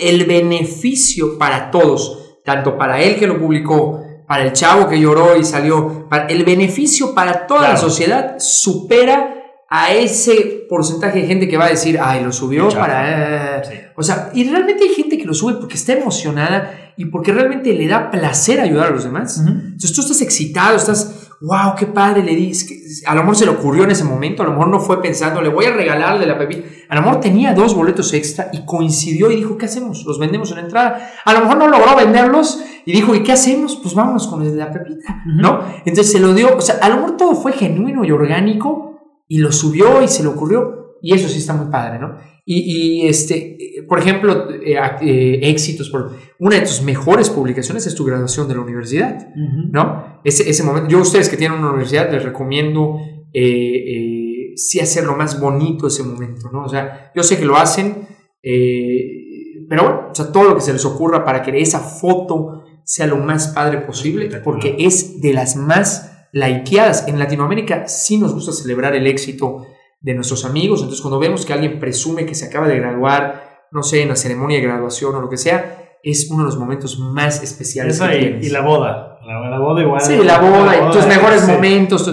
el beneficio para todos, tanto para él que lo publicó, para el chavo que lloró y salió, el beneficio para toda la sociedad supera a ese porcentaje de gente que va a decir, ay, lo subió para... O sea, y realmente hay gente que lo sube porque está emocionada y porque realmente le da placer ayudar a los demás. Entonces tú estás excitado, estás, wow, qué padre, le dices, a lo mejor se le ocurrió en ese momento, a lo mejor no fue pensando, le voy a regalarle la pepita. A lo mejor tenía dos boletos extra y coincidió y dijo, ¿qué hacemos? ¿Los vendemos en la entrada? A lo mejor no logró venderlos y dijo, ¿y qué hacemos? Pues vámonos con la pepita, ¿no? Entonces se lo dio, o sea, a lo mejor todo fue genuino y orgánico y lo subió y se le ocurrió y eso sí está muy padre, ¿no? Y, este, por ejemplo, eh, eh, éxitos, por una de tus mejores publicaciones es tu graduación de la universidad, ¿no? Ese, ese momento, yo a ustedes que tienen una universidad les recomiendo eh, sí hacerlo más bonito ese momento, ¿no? O sea, yo sé que lo hacen, pero bueno, o sea, todo lo que se les ocurra para que esa foto sea lo más padre posible, porque es de las más likeadas. En Latinoamérica sí nos gusta celebrar el éxito de nuestros amigos, entonces cuando vemos que alguien presume que se acaba de graduar, no sé, en la ceremonia de graduación o lo que sea, es uno de los momentos más especiales. y la boda. La, boda igual. Sí, la boda, tus mejores momentos.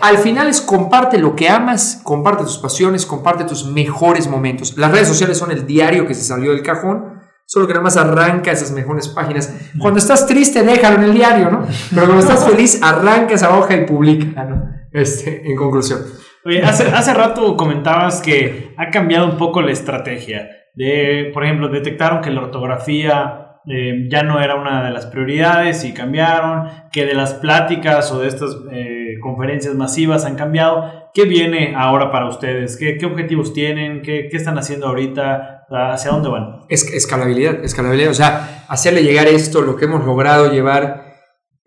Al final es comparte lo que amas, comparte tus pasiones, comparte tus mejores momentos. Las redes sociales son el diario que se salió del cajón Solo que nada más arranca esas mejores páginas. Cuando estás triste, déjalo en el diario, ¿no? Pero cuando estás feliz, arranca esa hoja y publica, ¿no? Este, en conclusión. Oye, hace, hace rato comentabas que ha cambiado un poco la estrategia. De, por ejemplo, detectaron que la ortografía eh, ya no era una de las prioridades y cambiaron, que de las pláticas o de estas eh, conferencias masivas han cambiado. ¿Qué viene ahora para ustedes? ¿Qué, qué objetivos tienen? ¿Qué, ¿Qué, están haciendo ahorita? ¿Hacia dónde van? Es, escalabilidad, escalabilidad. O sea, hacerle llegar esto, lo que hemos logrado llevar.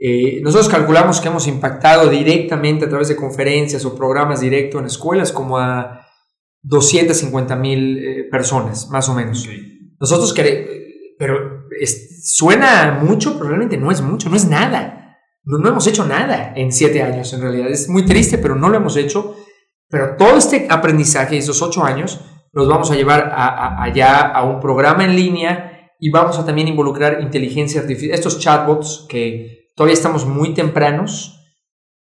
Eh, nosotros calculamos que hemos impactado directamente a través de conferencias o programas directos en escuelas como a 250 mil eh, personas, más o menos. Nosotros queremos, pero suena mucho, pero realmente no es mucho, no es nada. no, no hemos hecho nada en siete años, en realidad. Es muy triste, pero no lo hemos hecho. Pero todo este aprendizaje, esos ocho años, los vamos a llevar allá a un programa en línea y vamos a también involucrar inteligencia artificial, estos chatbots que todavía estamos muy tempranos,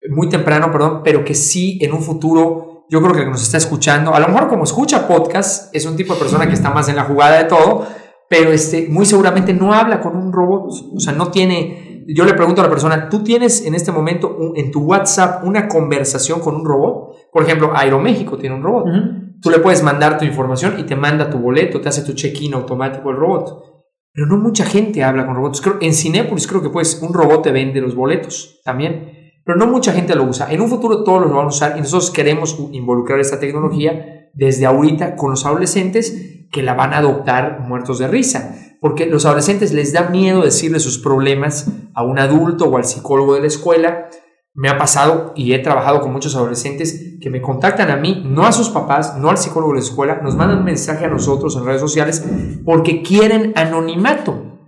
muy temprano, perdón, pero que sí en un futuro, yo creo que nos está escuchando, a lo mejor como escucha podcast, es un tipo de persona que está más en la jugada de todo, pero este, muy seguramente no habla con un robot, o sea, no tiene, yo le pregunto a la persona, ¿tú tienes en este momento en tu WhatsApp una conversación con un robot? Por ejemplo, Aeroméxico tiene un robot. Tú le puedes mandar tu información y te manda tu boleto, te hace tu check-in automático el robot. Pero no mucha gente habla con robots. Creo, en Cinépolis creo que pues un robot te vende los boletos también. Pero no mucha gente lo usa. En un futuro todos lo van a usar y nosotros queremos involucrar esta tecnología desde ahorita con los adolescentes que la van a adoptar muertos de risa. Porque los adolescentes les da miedo decirle sus problemas a un adulto o al psicólogo de la escuela me ha pasado y he trabajado con muchos adolescentes que me contactan a mí, no a sus papás, no al psicólogo de la escuela, nos mandan un mensaje a nosotros en redes sociales porque quieren anonimato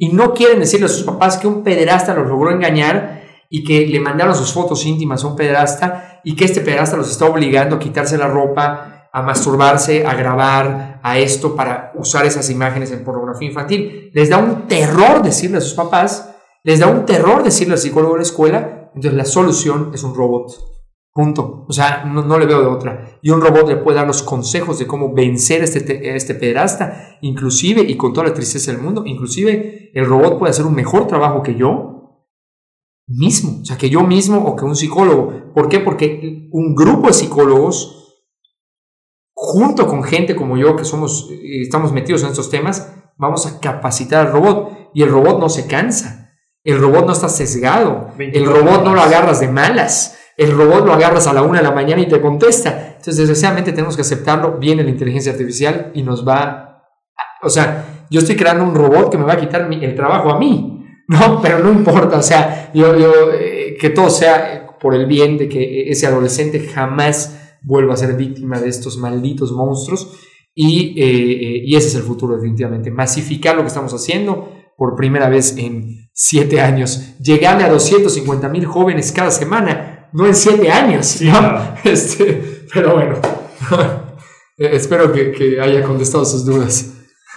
y no quieren decirle a sus papás que un pederasta los logró engañar y que le mandaron sus fotos íntimas a un pederasta y que este pederasta los está obligando a quitarse la ropa, a masturbarse, a grabar, a esto para usar esas imágenes en pornografía infantil. Les da un terror decirle a sus papás, les da un terror decirle al psicólogo de la escuela entonces la solución es un robot. Punto. O sea, no, le veo de otra. Y un robot le puede dar los consejos de cómo vencer este, este pederasta, inclusive, y con toda la tristeza del mundo, inclusive el robot puede hacer un mejor trabajo que yo mismo. O sea, que yo mismo o que un psicólogo. ¿Por qué? Porque un grupo de psicólogos, junto con gente como yo, que somos, estamos metidos en estos temas, vamos a capacitar al robot. Y el robot no se cansa. El robot no está sesgado. El robot no lo agarras de malas. El robot lo agarras a la una de la mañana y te contesta. Entonces, desgraciadamente, tenemos que aceptarlo. Viene la inteligencia artificial y nos va. o sea, yo estoy creando un robot que me va a quitar el trabajo a mí. No, pero no importa. O sea, yo, yo eh, que todo sea por el bien de que ese adolescente jamás vuelva a ser víctima de estos malditos monstruos. Y, eh, eh, y ese es el futuro, definitivamente. Masificar lo que estamos haciendo por primera vez en siete años. Llegarle a 250 mil jóvenes cada semana, no en siete años. Este, pero bueno, espero que, haya contestado sus dudas.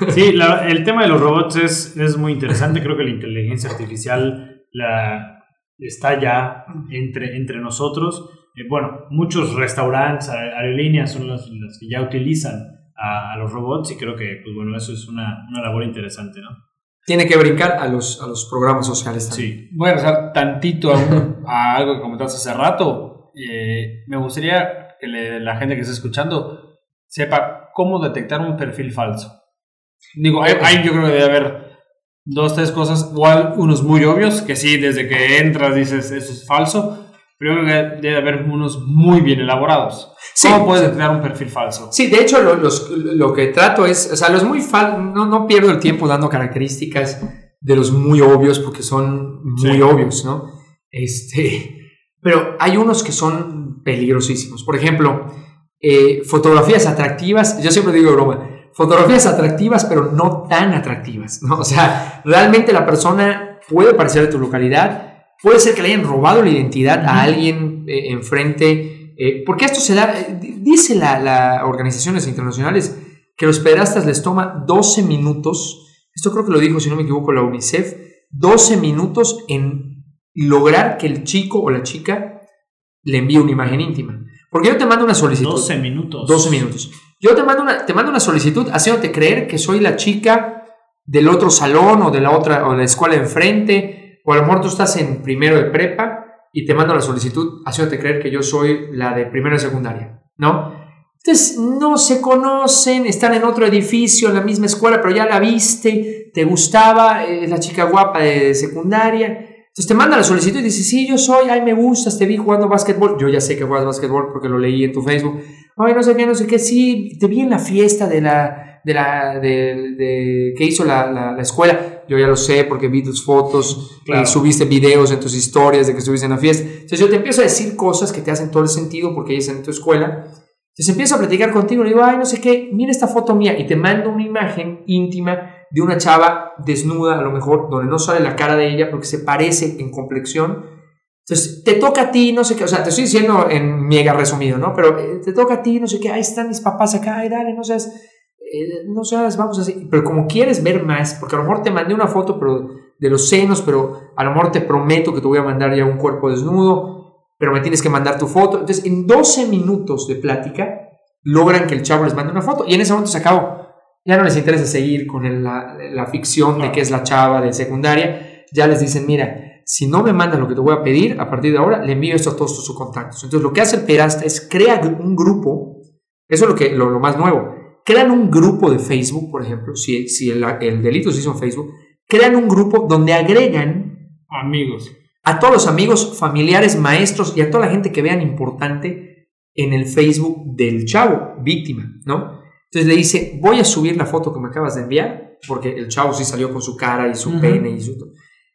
Sí, el tema de los robots es, es muy interesante. Creo que la inteligencia artificial la, está ya entre, entre nosotros. Eh, bueno, muchos restaurantes, aerolíneas son los, que ya utilizan a, los robots y creo que, pues bueno, eso es una, una labor interesante, ¿no? Tiene que brincar a los, a los programas sociales también. Sí, voy a regresar tantito a, algo que comentaste hace rato. Eh, me gustaría que la gente que está escuchando sepa cómo detectar un perfil falso. Digo, hay, yo creo que debe haber dos, tres cosas, igual unos muy obvios, que sí, desde que entras dices eso es falso, pero debe haber unos muy bien elaborados. ¿Cómo puedes crear un perfil falso? Sí, de hecho lo, lo que trato es, o sea, los muy fal no, no pierdo el tiempo dando características de los muy obvios porque son muy obvios, ¿no? Este, pero hay unos que son peligrosísimos. Por ejemplo, eh, fotografías atractivas, yo siempre digo broma, fotografías atractivas pero no tan atractivas, ¿no? O sea, realmente la persona puede parecer de tu localidad, Puede ser que le hayan robado la identidad a alguien eh, enfrente, eh, porque esto se da, eh, dice las la organizaciones internacionales que los pederastas les toma 12 minutos, esto creo que lo dijo, si no me equivoco, la UNICEF, 12 minutos en lograr que el chico o la chica le envíe una imagen íntima. Porque yo te mando una solicitud. 12 minutos. 12 minutos. Yo te mando una, te mando una solicitud haciéndote creer que soy la chica del otro salón o de la otra o de la escuela enfrente o a lo mejor tú estás en primero de prepa y te mando la solicitud haciéndote creer que yo soy la de primero de secundaria, ¿no? Entonces no se conocen, están en otro edificio, en la misma escuela, pero ya la viste, te gustaba, es la chica guapa de secundaria. Entonces te manda la solicitud y dice, sí, yo soy, ay, me gustas, te vi jugando básquetbol. Yo ya sé que juegas básquetbol porque lo leí en tu Facebook. Ay, no sé qué, no sé qué, sí, te vi en la fiesta de la, de la, de, de que hizo la, la, la escuela yo ya lo sé porque vi tus fotos, eh, subiste videos en tus historias de que estuviste en la fiesta. Entonces yo te empiezo a decir cosas que te hacen todo el sentido porque ellas en tu escuela. Entonces empiezo a platicar contigo y digo, ay, no sé qué, mira esta foto mía y te mando una imagen íntima de una chava desnuda, a lo mejor, donde no sale la cara de ella porque se parece en complexión. Entonces, te toca a ti, no sé qué, o sea, te estoy diciendo en mega resumido, ¿no? Pero eh, te toca a ti, no sé qué, ahí están mis papás acá, ay, dale, no seas, eh, no seas, vamos así. Pero como quieres ver más, porque a lo mejor te mandé una foto pero de los senos, pero a lo mejor te prometo que te voy a mandar ya un cuerpo desnudo, pero me tienes que mandar tu foto. Entonces, en 12 minutos de plática, logran que el chavo les mande una foto y en ese momento se acabó. Ya no les interesa seguir con la, ficción de que es la chava de secundaria. Ya les dicen, mira, si no me mandan lo que te voy a pedir, a partir de ahora le envío esto a todos sus contactos. Entonces lo que hace el Perasta es crear un grupo, eso es lo, que, lo, más nuevo, crean un grupo de Facebook, por ejemplo, si, si el, el delito se hizo en Facebook, crean un grupo donde agregan amigos. A todos los amigos, familiares, maestros y a toda la gente que vean importante en el Facebook del chavo, víctima, ¿no? Entonces le dice, voy a subir la foto que me acabas de enviar, porque el chavo sí salió con su cara y su pene y su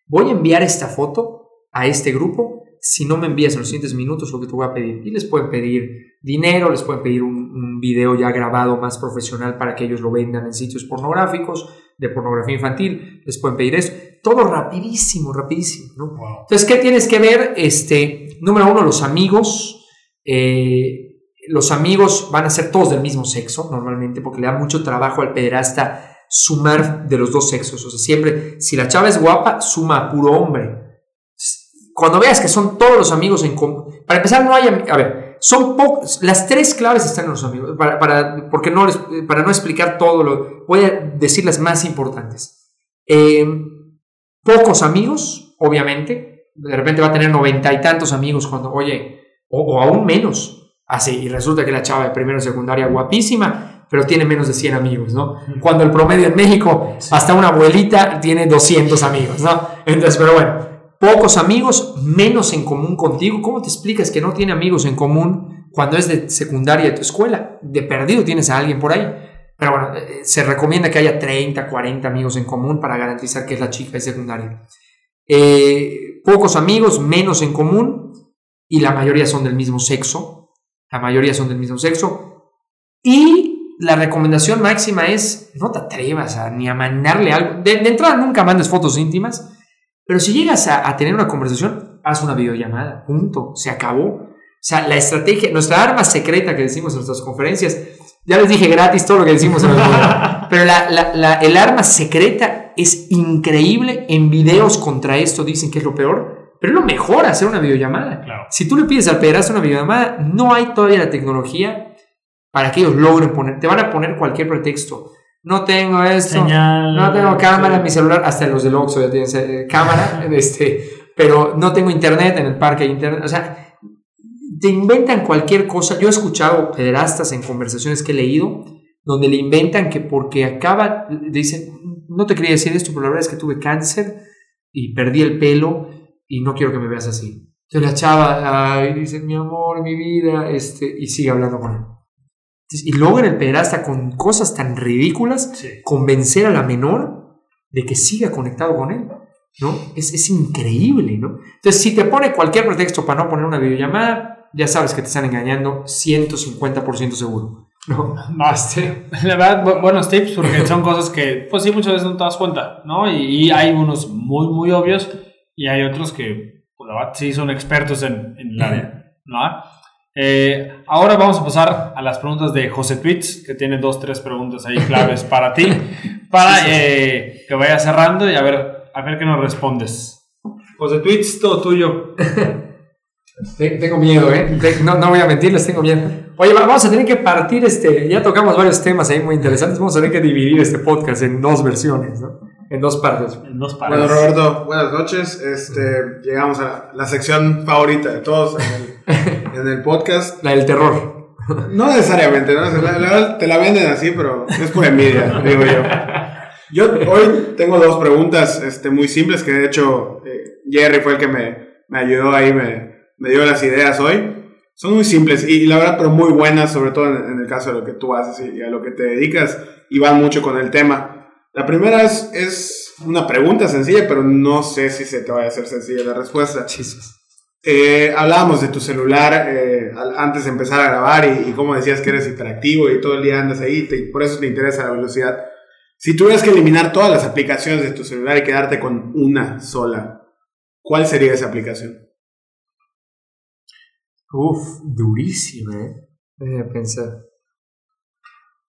voy a enviar esta foto a este grupo si no me envías en los siguientes minutos lo que te voy a pedir. Y les pueden pedir dinero, les pueden pedir un, video ya grabado más profesional para que ellos lo vendan en sitios pornográficos, de pornografía infantil, les pueden pedir eso. Todo rapidísimo, rapidísimo. ¿no? Entonces, ¿qué tienes que ver? Este, número uno, los amigos. Eh, los amigos van a ser todos del mismo sexo, normalmente, porque le da mucho trabajo al pederasta sumar de los dos sexos. O sea, siempre, si la chava es guapa, suma a puro hombre. Cuando veas que son todos los amigos en común. Para empezar, no hay. A ver, son pocos. Las tres claves están en los amigos. Para, para, porque no les, para no explicar todo, lo, voy a decir las más importantes. Em, pocos amigos, obviamente. De repente va a tener noventa y tantos amigos cuando, oye, o, o aún menos. Así, y resulta que la chava de primero y secundaria guapísima pero tiene menos de 100 amigos, ¿no? Cuando el promedio en México, hasta una abuelita tiene 200 amigos, ¿no? Entonces, pero bueno, pocos amigos, menos en común contigo. ¿Cómo te explicas que no tiene amigos en común cuando es de secundaria de tu escuela? De perdido tienes a alguien por ahí. Pero bueno, eh, se recomienda que haya 30, 40 amigos en común para garantizar que es la chica de secundaria. Eh, pocos amigos, menos en común, y la mayoría son del mismo sexo. La mayoría son del mismo sexo. Y la recomendación máxima es no te atrevas a, ni a mandarle algo. De, entrada nunca mandes fotos íntimas, pero si llegas a, tener una conversación, haz una videollamada, punto, se acabó. O sea, la estrategia, nuestra arma secreta que decimos en nuestras conferencias, ya les dije gratis todo lo que decimos en el pero la, el arma secreta es increíble. En videos contra esto dicen que es lo peor, pero es lo mejor hacer una videollamada. Si tú le pides al pederasta una videollamada, no hay todavía la tecnología para que ellos logren poner, te van a poner cualquier pretexto. No tengo esto, no tengo cámara en mi celular, hasta los del Oxxo ya tienen eh, cámara, este, pero no tengo internet, en el parque internet, o sea, te inventan cualquier cosa. Yo he escuchado pederastas en conversaciones que he leído, donde le inventan que porque acaba, dicen, no te quería decir esto, pero la verdad es que tuve cáncer y perdí el pelo y no quiero que me veas así. Entonces la chava ay, dice, mi amor, mi vida, este, y sigue hablando con él y logran el pederasta con cosas tan ridículas convencer a la menor de que siga conectado con él. ¿no? Es, es, increíble, ¿no? Entonces, si te pone cualquier pretexto para no poner una videollamada, ya sabes que te están engañando 150% seguro. ¿no? Este, la verdad, buenos tips porque son cosas que, pues sí, muchas veces no te das cuenta, ¿no? Y, hay unos muy, muy obvios y hay otros que, pues la verdad, sí son expertos en, en el área, ¿no? Eh, ahora vamos a pasar a las preguntas de José Tweets, que tiene dos, tres preguntas ahí claves para ti, para eh, que vaya cerrando y a ver, a ver qué nos respondes. José Tweets, todo tuyo. tengo miedo, ¿eh? No, no voy a mentirles, tengo miedo. Oye, vamos a tener que partir este, ya tocamos varios temas ahí muy interesantes, vamos a tener que dividir este podcast en dos versiones, ¿no? En dos partes. En dos partes. Bueno, Roberto, buenas noches. Este, llegamos a la sección favorita de todos en el, podcast. La del terror. No necesariamente, ¿no? La, te la venden así, pero es por envidia, digo yo. Yo hoy tengo dos preguntas este, muy simples que de hecho eh, Jerry fue el que me, me ayudó ahí, me, me, dio las ideas hoy. Son muy simples y, la verdad, pero muy buenas, sobre todo en, el caso de lo que tú haces y a lo que te dedicas y van mucho con el tema. La primera es, es una pregunta sencilla, pero no sé si se te va a hacer sencilla la respuesta. Eh, hablábamos de tu celular eh, antes de empezar a grabar y, y, cómo decías que eres hiperactivo y todo el día andas ahí y por eso te interesa la velocidad. Si tuvieras que eliminar todas las aplicaciones de tu celular y quedarte con una sola, ¿cuál sería esa aplicación? Uf, durísima, ¿eh? Déjame pensar.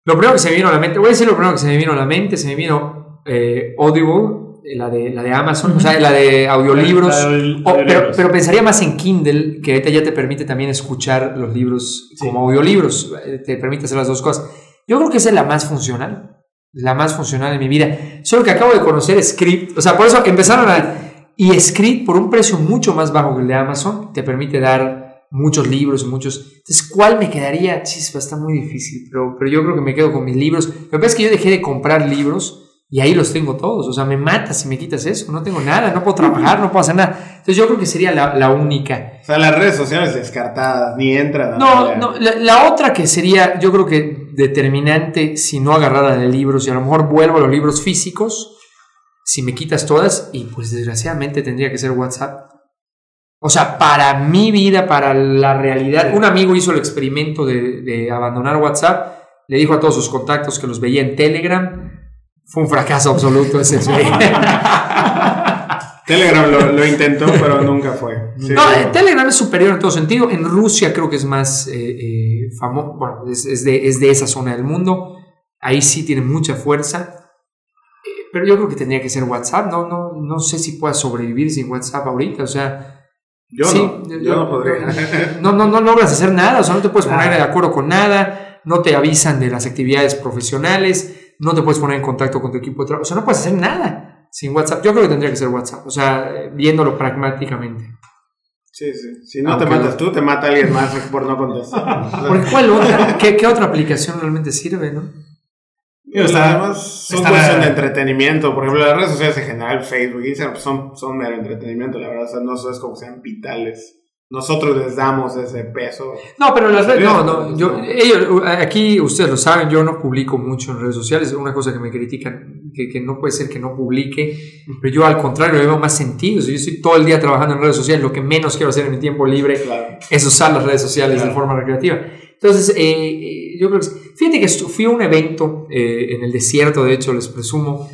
Lo primero que se me vino a la mente, voy a decir lo primero que se me vino a la mente, se me vino eh, Audible, eh, la de, la de Amazon, o sea, la de audiolibros. La de- O- audiolibros. pero, pero pensaría más en Kindle, que ahorita ya te permite también escuchar los libros como audiolibros, eh, te permite hacer las dos cosas. Yo creo que esa es la más funcional, la más funcional en mi vida. Solo que acabo de conocer Script, o sea, por eso empezaron a... Y Script, por un precio mucho más bajo que el de Amazon, te permite dar muchos libros, muchos... Entonces, ¿cuál me quedaría? Chispa, está muy difícil, pero, pero yo creo que me quedo con mis libros. Lo que pasa es que yo dejé de comprar libros y ahí los tengo todos. O sea, me matas si me quitas eso. No tengo nada, no puedo trabajar, no puedo hacer nada. Entonces, yo creo que sería la, la única. O sea, las redes sociales descartadas, ni entran. No, no, la, la otra que sería, yo creo que determinante si no agarrara de libros y a lo mejor vuelvo a los libros físicos, si me quitas todas, y pues desgraciadamente tendría que ser WhatsApp. O sea, para mi vida, para la realidad, un amigo hizo el experimento de, de abandonar WhatsApp, le dijo a todos sus contactos que los veía en Telegram. Fue un fracaso absoluto ese. Telegram lo, lo intentó, pero nunca fue. Sí, No, eh, Telegram es superior en todo sentido. En Rusia creo que es más eh, famoso, bueno, es, es de, es de esa zona del mundo. Ahí sí tiene mucha fuerza. Eh, pero yo creo que tendría que ser WhatsApp. No, no, no sé si pueda sobrevivir sin WhatsApp ahorita. O sea, Yo sí, no, yo, no podría. No, no, no logras hacer nada. O sea, no te puedes poner de acuerdo con nada. No te avisan de las actividades profesionales. No te puedes poner en contacto con tu equipo de trabajo. O sea, no puedes hacer nada sin WhatsApp. Yo creo que tendría que ser WhatsApp. O sea, eh, viéndolo pragmáticamente. Sí, sí. Si no te matas tú, te mata alguien más por no contestar. Porque ¿cuál otra? ¿Qué, qué otra aplicación realmente sirve, no? Digo, Está- además son está- cuestión de entretenimiento. Por ejemplo, las redes sociales en general, Facebook, Instagram, pues son, son mero entretenimiento, la verdad. O sea, no es como sean vitales. Nosotros les damos ese peso. No, pero las redes, no, no, yo, ellos, aquí ustedes lo saben, yo no publico mucho en redes sociales, una cosa que me critican, que, que no puede ser que no publique, pero yo al contrario le veo más sentido, si yo estoy todo el día trabajando en redes sociales, lo que menos quiero hacer en mi tiempo libre Claro. es usar las redes sociales Claro. de forma recreativa. Entonces, eh, eh, yo creo que, fíjate que fui a un evento eh, en el desierto, de hecho, les presumo,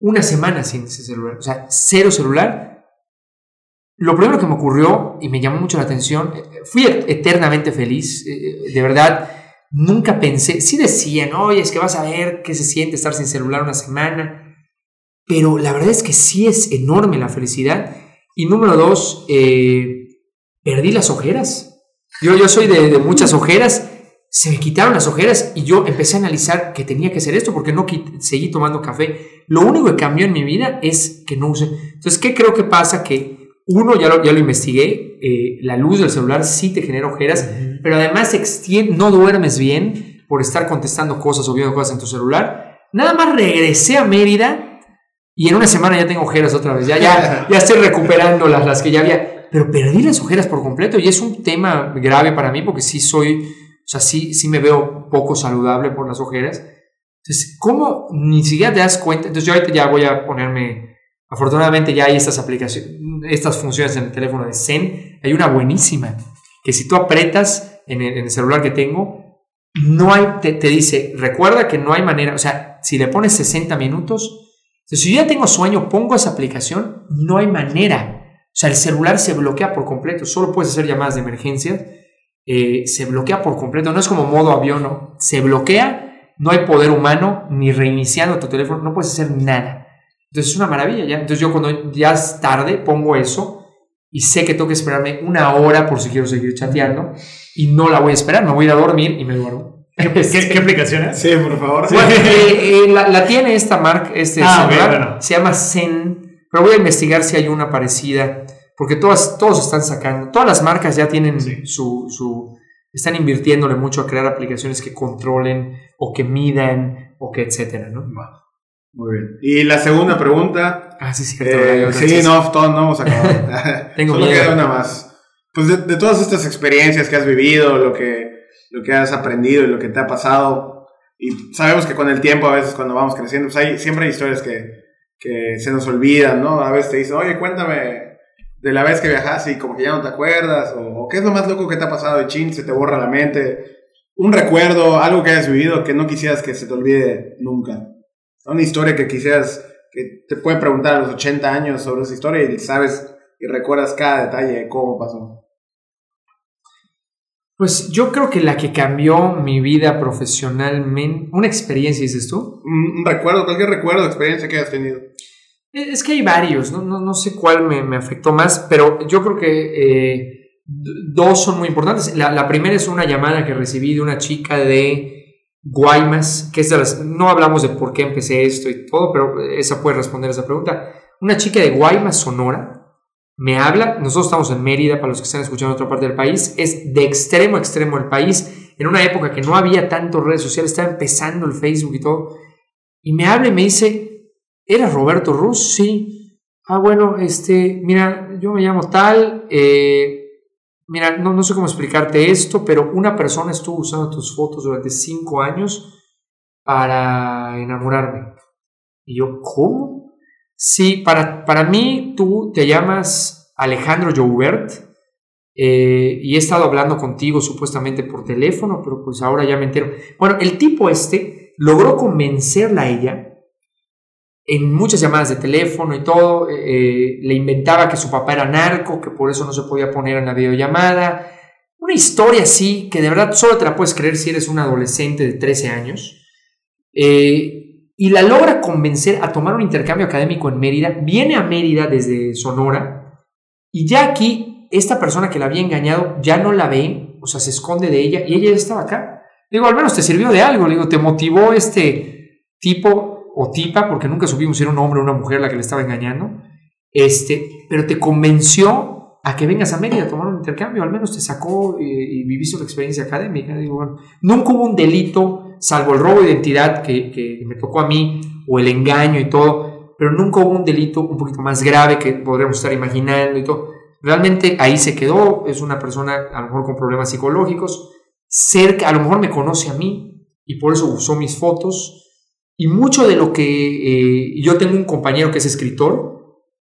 una semana sin ese celular, o sea, cero celular. Lo primero que me ocurrió y me llamó mucho la atención, eh, fui et- eternamente feliz, eh, de verdad, nunca pensé, sí decían, oye, es que vas a ver qué se siente estar sin celular una semana, pero la verdad es que sí es enorme la felicidad. Y número dos, eh, perdí las ojeras. Yo, yo soy de, de muchas ojeras, se me quitaron las ojeras y yo empecé a analizar que tenía que hacer esto porque no seguí tomando café. Lo único que cambió en mi vida es que no use. Entonces, ¿qué creo que pasa? Que uno, ya lo, ya lo investigué, eh, la luz del celular sí te genera ojeras, pero además extiende, no duermes bien por estar contestando cosas o viendo cosas en tu celular. Nada más regresé a Mérida y en una semana ya tengo ojeras otra vez. Ya, ya, ya estoy recuperando las, las que ya había. Pero perdí las ojeras por completo y es un tema grave para mí porque sí soy, o sea, sí, sí me veo poco saludable por las ojeras. Entonces, ¿cómo ni siquiera te das cuenta? Entonces, yo ahorita ya voy a ponerme. Afortunadamente, ya hay estas aplicaciones, estas funciones en el teléfono de Zen. Hay una buenísima que si tú apretas en el, en el celular que tengo, no hay, te, te dice, recuerda que no hay manera, o sea, si le pones 60 minutos, entonces, si yo ya tengo sueño, pongo esa aplicación, no hay manera. O sea, el celular se bloquea por completo, solo puedes hacer llamadas de emergencia, eh, se bloquea por completo, no es como modo avión, no, se bloquea, no hay poder humano, ni reiniciando tu teléfono, no puedes hacer nada. Entonces es una maravilla, ¿ya? Entonces yo cuando ya es tarde pongo eso y sé que tengo que esperarme una hora por si quiero seguir chateando y no la voy a esperar, me voy a ir a dormir y me duermo. ¿Qué, qué, qué aplicación es? Sí, por favor. Bueno, eh, eh, la, la tiene esta marca, este Ah, celular, bueno. se llama Zen, pero voy a investigar si hay una parecida, porque todas, todos están sacando, todas las marcas ya tienen Sí. su, su, están invirtiéndole mucho a crear aplicaciones que controlen o que midan o que etcétera, ¿no? Muy bien. Y la segunda pregunta. Ah, sí, cierto. eh, sí, sí, sí. no, todos no hemos acabado. Tengo Solo miedo. queda una más. Pues de, de todas estas experiencias que has vivido, lo que, lo que has aprendido y lo que te ha pasado, y sabemos que con el tiempo, a veces cuando vamos creciendo, pues hay, siempre hay historias que, que se nos olvidan, ¿no? A veces te dicen, oye, cuéntame de la vez que viajaste y como que ya no te acuerdas, o, qué es lo más loco que te ha pasado de chin, se te borra la mente, un recuerdo, algo que hayas vivido que no quisieras que se te olvide nunca. Una historia que quisieras, que te puede preguntar a los 80 años sobre esa historia y sabes y recuerdas cada detalle de cómo pasó. Pues yo creo que la que cambió mi vida profesionalmente, una experiencia, dices tú. Un recuerdo, cualquier recuerdo, experiencia que hayas tenido. Eh, es que hay varios, no, no, no sé cuál me, me, afectó más, pero yo creo que eh, dos son muy importantes. La, la, primera es una llamada que recibí de una chica de Guaymas, que es de las, no hablamos de por qué empecé esto y todo, pero esa puede responder esa pregunta. Una chica de Guaymas, Sonora, me habla, nosotros estamos en Mérida, para los que están escuchando en otra parte del país, es de extremo a extremo el país, en una época que no había tantas redes sociales, estaba empezando el Facebook y todo, y me habla y me dice, ¿eres Roberto Ruz? Sí. Ah, bueno, este, mira, yo me llamo tal, eh, mira, no, no sé cómo explicarte esto, pero una persona estuvo usando tus fotos durante cinco años para enamorarme. Y yo, ¿cómo? Sí, para, para mí tú te llamas Alejandro Joubert eh, y he estado hablando contigo supuestamente por teléfono, pero pues ahora ya me entero. Bueno, el tipo este logró convencerla a ella en muchas llamadas de teléfono y todo. Eh, le inventaba que su papá era narco, que por eso no se podía poner en la videollamada. Una historia así que de verdad solo te la puedes creer si eres un adolescente de 13 años. Eh, y la logra convencer a tomar un intercambio académico en Mérida, viene a Mérida desde Sonora y ya aquí esta persona que la había engañado ya no la ve, o sea, se esconde de ella y ella estaba acá. Digo, al menos te sirvió de algo, digo, te motivó este tipo o tipa, porque nunca supimos si era un hombre o una mujer la que le estaba engañando, este, pero te convenció a que vengas a Mérida a tomar un intercambio, al menos te sacó y, viviste una experiencia académica. Digo, bueno, nunca hubo un delito salvo el robo de identidad que, me tocó a mí, o el engaño y todo, pero nunca hubo un delito un poquito más grave que podríamos estar imaginando y todo. Realmente ahí se quedó, es una persona a lo mejor con problemas psicológicos, cerca, a lo mejor me conoce a mí y por eso usó mis fotos. Y mucho de lo que eh, yo tengo un compañero que es escritor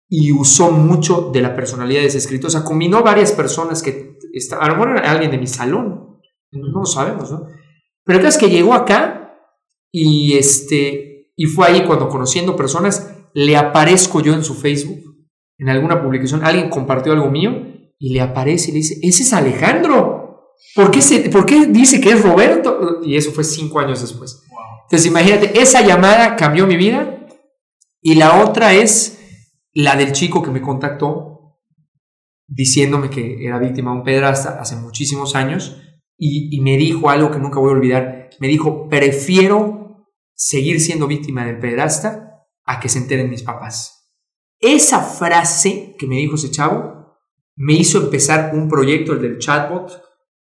y usó mucho de la personalidad de ese escritor, o sea, combinó varias personas que, está, a lo mejor era alguien de mi salón, no lo sabemos, ¿no? Pero el es que llegó acá y, este, y fue ahí cuando conociendo personas, le aparezco yo en su Facebook, en alguna publicación, alguien compartió algo mío y le aparece y le dice, ese es Alejandro. ¿Por qué, se, ¿Por qué dice que es Roberto? Y eso fue cinco años después. Entonces imagínate, esa llamada cambió mi vida y la otra es la del chico que me contactó diciéndome que era víctima de un pedrasta hace muchísimos años y, me dijo algo que nunca voy a olvidar. Me dijo, prefiero seguir siendo víctima del pederasta a que se enteren mis papás. Esa frase que me dijo ese chavo me hizo empezar un proyecto, el del chatbot,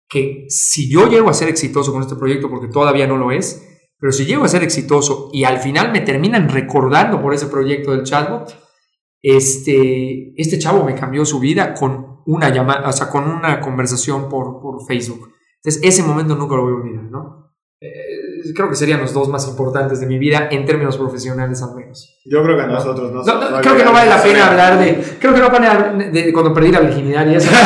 que si yo llego a ser exitoso con este proyecto, porque todavía no lo es, pero si llego a ser exitoso y al final me terminan recordando por ese proyecto del chatbot, este, este chavo me cambió su vida con una llamada, o sea, con una conversación por, por Facebook. Entonces, ese momento nunca lo voy a olvidar, ¿no? Eh, creo que serían los dos más importantes de mi vida en términos profesionales al menos. Yo creo que a nosotros no. no, creo que no vale la pena hablar de. Creo que no vale hablar de, cuando perdí la virginidad y eso.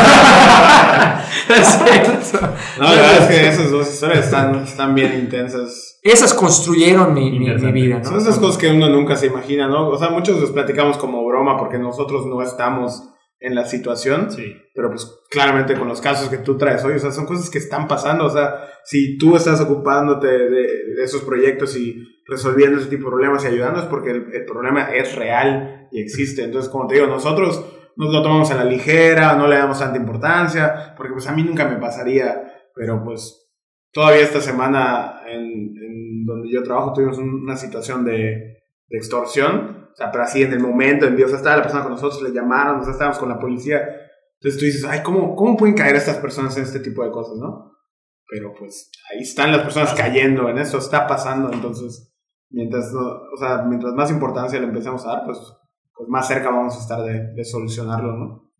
no, la verdad es que esas dos historias están, están bien intensas. Esas construyeron mi, mi, mi vida, ¿no? Son esas cosas que uno nunca se imagina, ¿no? O sea, muchos los platicamos como broma porque nosotros no estamos en la situación, sí. pero pues claramente con los casos que tú traes hoy, o sea, son cosas que están pasando, o sea, si tú estás ocupándote de, esos proyectos y resolviendo ese tipo de problemas y ayudando es porque el, problema es real y existe, entonces como te digo, nosotros nos lo tomamos a la ligera, no le damos tanta importancia, porque pues a mí nunca me pasaría, pero pues todavía esta semana en, en donde yo trabajo tuvimos una situación de, de extorsión, o sea, pero así en el momento, en Dios, estaba la persona con nosotros, le llamaron, nosotros estábamos con la policía. Entonces tú dices, ay, ¿cómo, ¿cómo pueden caer estas personas en este tipo de cosas, no? Pero pues ahí están las personas cayendo en eso, está pasando, entonces, mientras, o sea, mientras más importancia le empecemos a dar, pues, pues más cerca vamos a estar de, de solucionarlo, ¿no?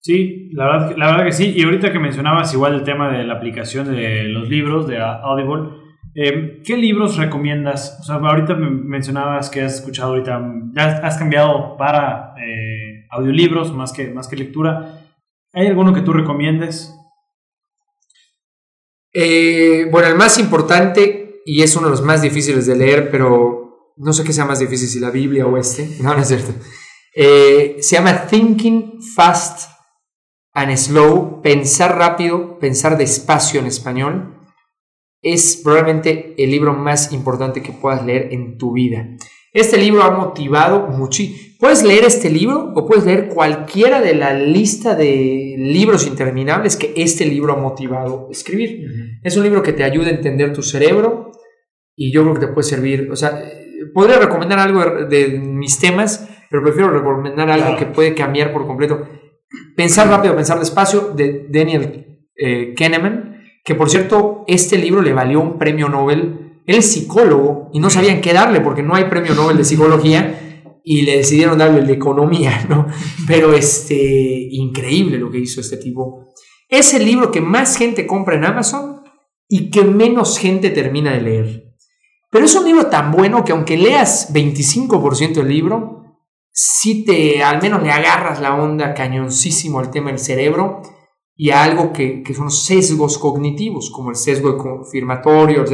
Sí, la verdad, la verdad que sí. Y ahorita que mencionabas igual el tema de la aplicación de los libros de Audible, eh, ¿Qué libros recomiendas? O sea, ahorita mencionabas que has escuchado ahorita, ya has cambiado para eh, audiolibros más que, más que lectura. ¿Hay alguno que tú recomiendes? Eh, bueno, el más importante y es uno de los más difíciles de leer, pero no sé qué sea más difícil, si la Biblia o este, no, no es cierto. Eh, se llama Thinking Fast and Slow, pensar rápido, pensar despacio en español. Es probablemente el libro más importante que puedas leer en tu vida. Este libro ha motivado muchísimo. Puedes leer este libro o puedes leer cualquiera de la lista de libros interminables que este libro ha motivado a escribir. Es un libro que te ayuda a entender tu cerebro y yo creo que te puede servir. O sea, podría recomendar algo de, mis temas, pero prefiero recomendar algo que puede cambiar por completo. Pensar rápido, pensar despacio, de Daniel eh, Kahneman, que por cierto, este libro le valió un premio Nobel. Él es psicólogo y no sabían qué darle porque no hay premio Nobel de psicología y le decidieron darle el de economía, ¿no? Pero este, increíble lo que hizo este tipo. Es el libro que más gente compra en Amazon y que menos gente termina de leer. Pero es un libro tan bueno que aunque leas 25% del libro, si te al menos le agarras la onda cañoncísimo al tema del cerebro y a algo que, que son sesgos cognitivos, como el sesgo confirmatorio.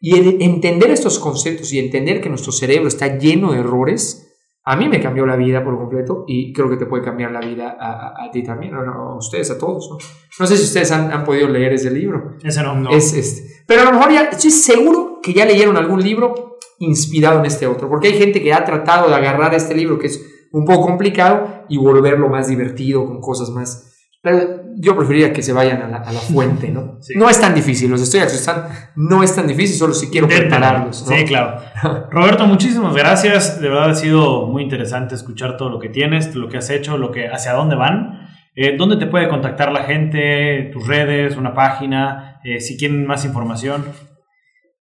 y entender estos conceptos y entender que nuestro cerebro está lleno de errores, a mí me cambió la vida por completo y creo que te puede cambiar la vida a, ti también, a ustedes, a todos. ¿no? sé si ustedes han, podido leer ese libro. Ese no, no. Es este. Pero a lo mejor ya estoy seguro que ya leyeron algún libro inspirado en este otro, porque hay gente que ha tratado de agarrar este libro que es un poco complicado y volverlo más divertido con cosas más yo preferiría que se vayan a la, fuente, ¿no? No es tan difícil, los estoy asustando. No es tan difícil, solo si quiero prepararlos. Sí, claro. Roberto, muchísimas gracias. De verdad ha sido muy interesante escuchar todo lo que tienes, lo que has hecho, lo que, hacia dónde van. Eh, ¿Dónde te puede contactar la gente? ¿Tus redes? ¿Una página? Eh, si quieren más información.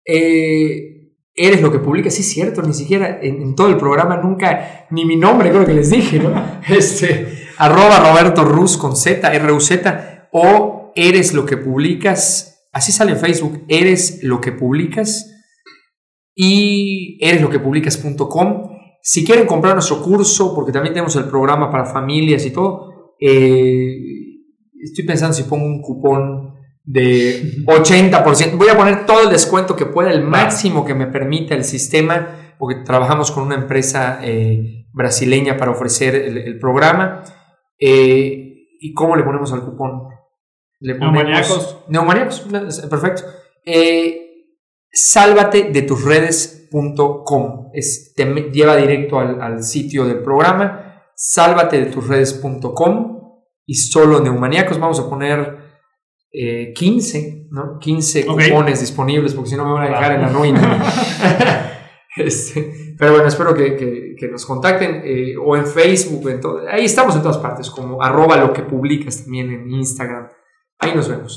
Eh, eres lo que publicas, sí es cierto, ni siquiera en, todo el programa nunca, ni mi nombre creo que les dije, ¿no? Este, arroba Roberto Ruz con Z, R-U-Z, o eres lo que publicas, así sale en Facebook, eres lo que publicas, y eres lo que publicas.com. Si quieren comprar nuestro curso, porque también tenemos el programa para familias y todo, eh, estoy pensando si pongo un cupón de 80%. Voy a poner todo el descuento que pueda, el máximo que me permita el sistema, porque trabajamos con una empresa eh, brasileña para ofrecer el programa. Eh, ¿Y cómo le ponemos al cupón? Le ponemos Neumaniacos. perfecto. Eh, sálvate de tus redes.com. Te lleva directo al, sitio del programa. Sálvate de tus redes.com y solo neumaníacos. Vamos a poner 15, eh, ¿no? 15 cupones disponibles porque si no me van a dejar en la ruina. Este, pero bueno, espero que, nos contacten eh, o en Facebook, en todo, ahí estamos en todas partes, como arroba lo que publicas también en Instagram. Ahí nos vemos.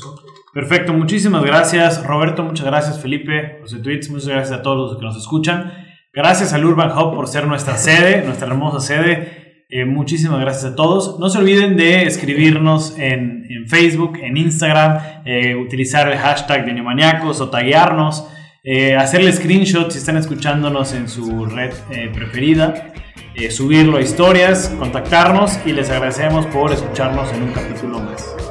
Perfecto, muchísimas gracias Roberto, muchas gracias Felipe, los tweets, muchas gracias a todos los que nos escuchan. Gracias al Urban Hub por ser nuestra sede, nuestra hermosa sede. Eh, muchísimas gracias a todos. No se olviden de escribirnos en, Facebook, en Instagram, eh, utilizar el hashtag de Neomaniacos o taguearnos. Eh, hacerle screenshot si están escuchándonos en su red eh, preferida, subirlo a historias, contactarnos y les agradecemos por escucharnos en un capítulo más.